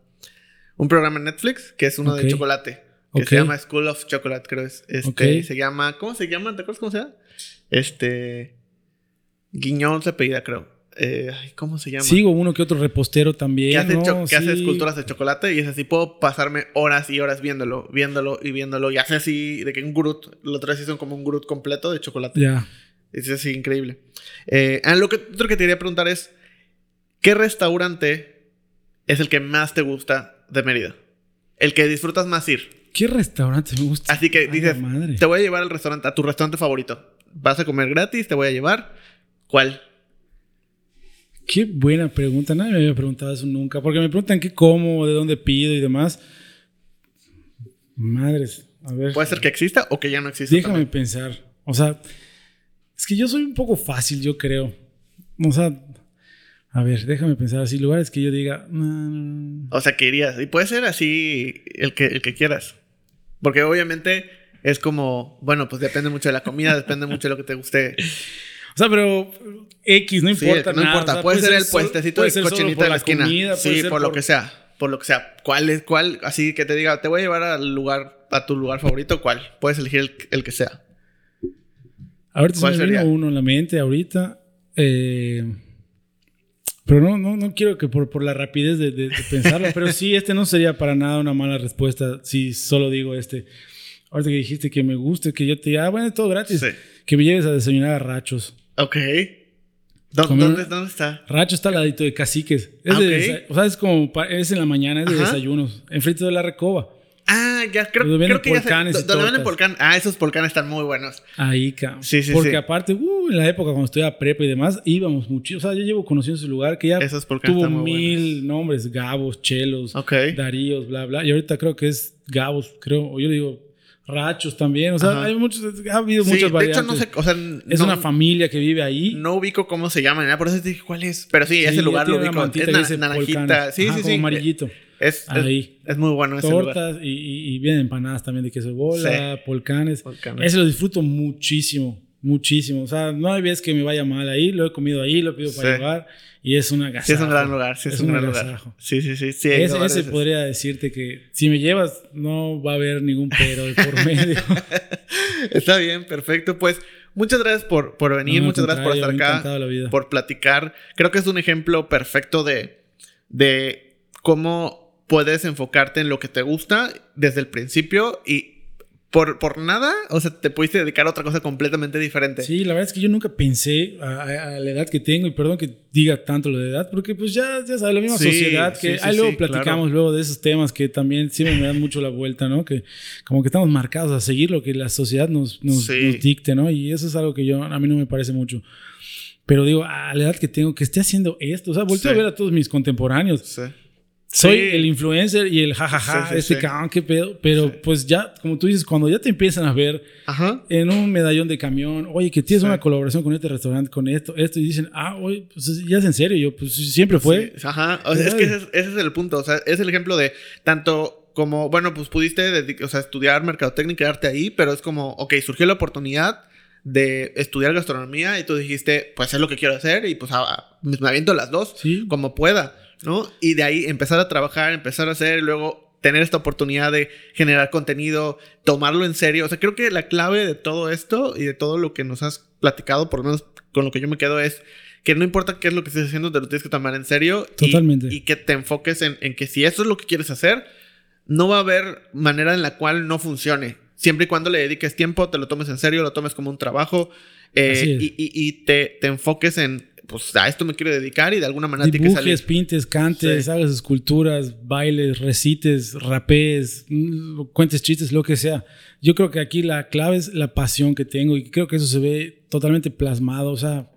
un programa en Netflix que es uno de chocolate. Que se llama School of Chocolate, creo es. Este. Se llama, ¿cómo se llama? ¿Te acuerdas cómo se llama? Este, Guiñón se apellida, creo. Eh, ¿Cómo se llama? Sigo uno que otro repostero también. que hace, esculturas de chocolate y es así, puedo pasarme horas y horas viéndolo, viéndolo y viéndolo. Y hace así, de que un Groot, los tres hicieron como un Groot completo de chocolate. Ya. Es así, increíble. Eh, ah, lo que, otro que te quería preguntar es, ¿qué restaurante es el que más te gusta de Mérida? El que disfrutas más ir. ¿Qué restaurante me gusta? Así que dices, madre. te voy a llevar al restaurante, a tu restaurante favorito. Vas a comer gratis, te voy a llevar. ¿Cuál? Qué buena pregunta. Nadie me había preguntado eso nunca. Porque me preguntan qué como, de dónde pido y demás. Madres. A ver. Puede ser que exista o que ya no existe. Déjame también. pensar. O sea, es que yo soy un poco fácil, yo creo. O sea, a ver, déjame pensar así. Lugares que yo diga. "Mm, O sea, que irías. Y puede ser así el que, el que quieras. Porque obviamente es como, bueno, pues depende mucho de la comida, depende mucho de lo que te guste. O sea, pero X, no Sí, importa. no nada. importa. O sea, puede, ser el puestecito de cochinita de la esquina. comida, sí, por lo que sea. Por lo que sea. ¿Cuál es cuál? Así que te diga, te voy a llevar al lugar, a tu lugar favorito, ¿cuál? Puedes elegir el, el que sea. Ahorita se ¿Cuál me vino uno en la mente, ahorita. eh, pero no, no, no quiero que por, por la rapidez de, de- de pensarlo, pero sí, este no sería para nada una mala respuesta si solo digo este. Ahorita que dijiste que me guste, que yo te diga, ah, bueno, es todo gratis. Sí. Que me lleves a desayunar a Rachos. Ok. ¿Dó- Comer- ¿Dónde, ¿Dónde está? Racho está al ladito de Caciques. Es Ah, de desa- o sea, es como, es en la mañana, es de Ajá. desayunos. Enfrente de la recoba. Ah, ya creo, Donde creo que ya sé. polcanes y ¿Dó- ¿Dónde venden tortas. polcán? Ah, esos polcanes están muy buenos. Ahí, cabrón. Sí, sí, Porque sí. aparte, uh, en la época cuando estudiaba prepa y demás, íbamos mucho. O sea, yo llevo conociendo ese lugar que ya Esos volcanes tuvo mil nombres: Gabos, Chelos, Ok. Daríos, bla, bla. Y ahorita creo que es Gabos, creo. O yo le digo Rachos también. O sea, Ajá. hay muchos, ha habido Sí, muchas de hecho, variantes. no sé, o sea, es no, una familia que vive ahí. no ubico cómo se llama, nada, por eso te dije cuál es. Pero sí, Sí, ese lugar lo ubico. Es na- naranjita. Volcanes. Sí, Ajá, sí, como sí. amarillito. Es, Ahí. es muy bueno ese lugar. tortas y, y, y vienen empanadas también de queso de bola, Sí. polcanes. Volcanes. Ese lo disfruto muchísimo, muchísimo. O sea, no hay veces que me vaya mal ahí, lo he comido ahí, lo pido para Sí. llevar y es una Sí, es un gran lugar. Sí, es, un gran lugar. agasajo. Sí, sí, sí. sí Ese, podría decirte que si me llevas no va a haber ningún pero de por medio. Está bien, perfecto. Pues muchas gracias por, por venir, No, muchas gracias por estar acá, encantado la vida. por platicar. Creo que es un ejemplo perfecto de, de cómo puedes enfocarte en lo que te gusta desde el principio y por, por nada, o sea, te pudiste dedicar a otra cosa completamente diferente. Sí, la verdad es que yo nunca pensé a, a- a la edad que tengo, y perdón que diga tanto lo de edad, porque pues ya, ya sabes, la misma Sí, sociedad que sí, sí, ahí luego platicamos claro. luego de esos temas que también siempre me dan mucho la vuelta, ¿no? Que como que estamos marcados a seguir lo que la sociedad nos, nos, nos dicte, ¿no? Y eso es algo que yo, a mí no me parece mucho. Pero digo, a la edad que tengo, que esté haciendo esto, o sea, volteo a ver a todos mis contemporáneos. Sí. Soy Sí. el influencer y el jajaja, Sí, sí, este cabrón, qué pedo. Pero pues ya, como tú dices, cuando ya te empiezan a ver Ajá. en un medallón de camión, oye, que tienes una colaboración con este restaurante, con esto, esto, y dicen, ah, oye, pues ya es en serio, yo, pues siempre fue. Ajá. O sea, es que ese es, ese es el punto. O sea, es el ejemplo de tanto como, bueno, pues pudiste o sea, estudiar mercadotecnia y quedarte ahí, pero es como, ok, surgió la oportunidad de estudiar gastronomía y tú dijiste, pues es lo que quiero hacer y pues me aviento las dos Sí. como pueda, ¿no? Y de ahí empezar a trabajar, empezar a hacer, luego tener esta oportunidad de generar contenido, tomarlo en serio. O sea, creo que la clave de todo esto y de todo lo que nos has platicado, por lo menos con lo que yo me quedo, es que no importa qué es lo que estés haciendo, te lo tienes que tomar en serio. y- Totalmente. Y, que te enfoques en, en que si eso es lo que quieres hacer, no va a haber manera en la cual no funcione. Siempre y cuando le dediques tiempo, te lo tomes en serio, lo tomes como un trabajo eh, y- y te, te enfoques en, pues a esto me quiero dedicar y de alguna manera tiene que salir. Dibujes, pintes, cantes, Sí. hagas esculturas, bailes, recites, rapees, mm, cuentes chistes, lo que sea. Yo creo que aquí la clave es la pasión que tengo y creo que eso se ve totalmente plasmado, o sea,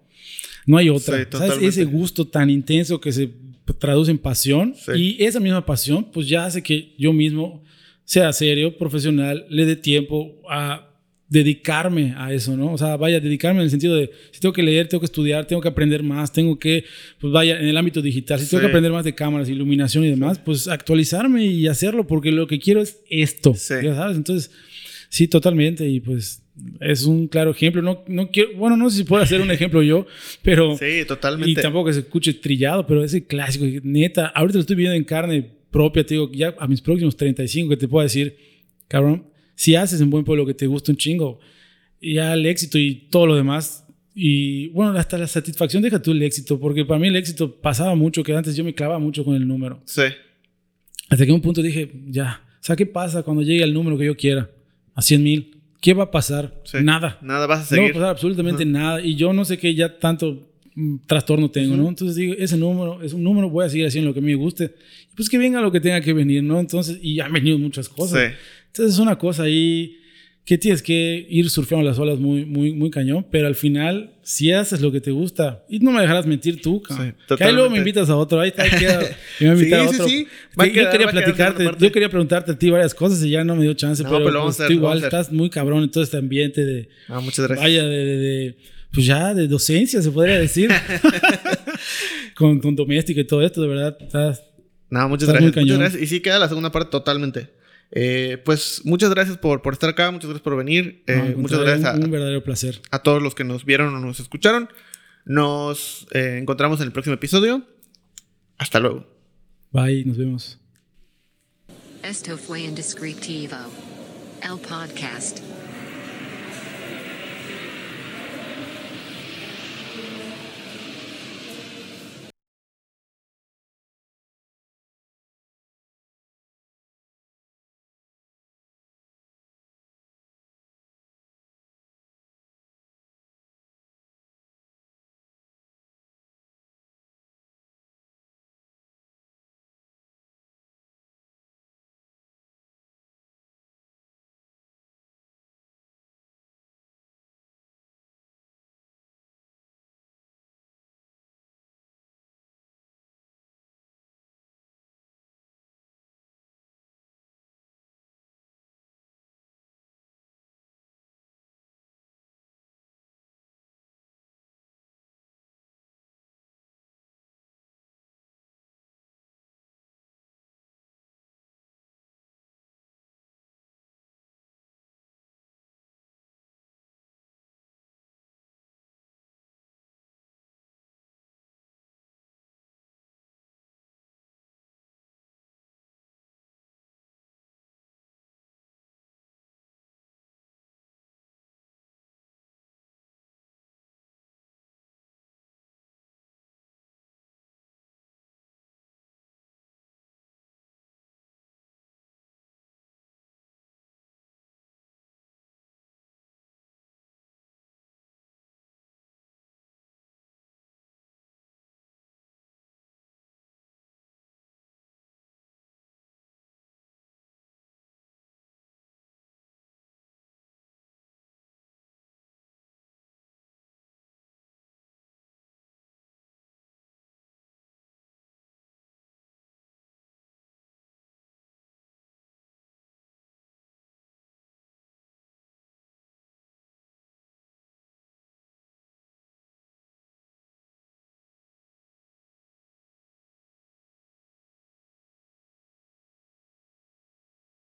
no hay otra. Sí, ¿Sabes? Ese gusto tan intenso que se traduce en pasión Sí. y esa misma pasión pues ya hace que yo mismo sea serio, profesional, le dé tiempo a dedicarme a eso, ¿no? O sea, vaya, dedicarme en el sentido de, si tengo que leer, tengo que estudiar, tengo que aprender más, tengo que, pues vaya, en el ámbito digital, si tengo que aprender más de cámaras, iluminación y demás, pues actualizarme y hacerlo, porque lo que quiero es esto, ya sabes, entonces, sí, totalmente, y pues es un claro ejemplo, no, no quiero, bueno, no sé si puedo hacer un ejemplo yo, pero... Sí, totalmente. Y tampoco que se escuche trillado, pero ese clásico, neta, ahorita lo estoy viendo en carne propia, te digo, ya a mis próximos 35 que te puedo decir, cabrón, si haces en buen pueblo que te gusta un chingo, ya el éxito y todo lo demás, y bueno, hasta la satisfacción, deja tú el éxito, porque para mí el éxito pasaba mucho, que antes yo me clavaba mucho con el número. Sí. Hasta que un punto dije, ya, o sea, ¿qué pasa cuando llegue al número que yo quiera? A 100 mil. ¿Qué va a pasar? Nada. Nada vas a seguir. No va a pasar absolutamente nada. Y yo no sé qué ya tanto mm, trastorno tengo, ¿no? Entonces digo, ese número es un número, voy a seguir haciendo lo que me guste. Pues que venga lo que tenga que venir, ¿no? Entonces, y han venido muchas cosas. Sí. Entonces es una cosa ahí que tienes que ir surfeando las olas muy, muy, muy cañón, pero al final, si haces lo que te gusta, y no me dejarás mentir tú, sí, que ahí luego me invitas a otro, ahí está, ahí queda, me sí, a otro. Sí, sí. yo quería platicarte, yo quería preguntarte a ti varias cosas y ya no me dio chance, pero, pero pues, tú igual estás muy cabrón en todo este ambiente de, ah, muchas gracias. vaya, de, de, pues ya, de docencia se podría decir, con, con doméstica y todo esto, de verdad, estás... No, muchas gracias, muchas gracias. Y sí queda la segunda parte totalmente. Eh, pues muchas gracias por, por, estar acá, muchas gracias por venir. Eh, muchas gracias a, un verdadero placer. a todos los que nos vieron o nos escucharon. Nos eh, encontramos en el próximo episodio. Hasta luego. Bye, nos vemos. Esto fue Indescriptivo, el podcast.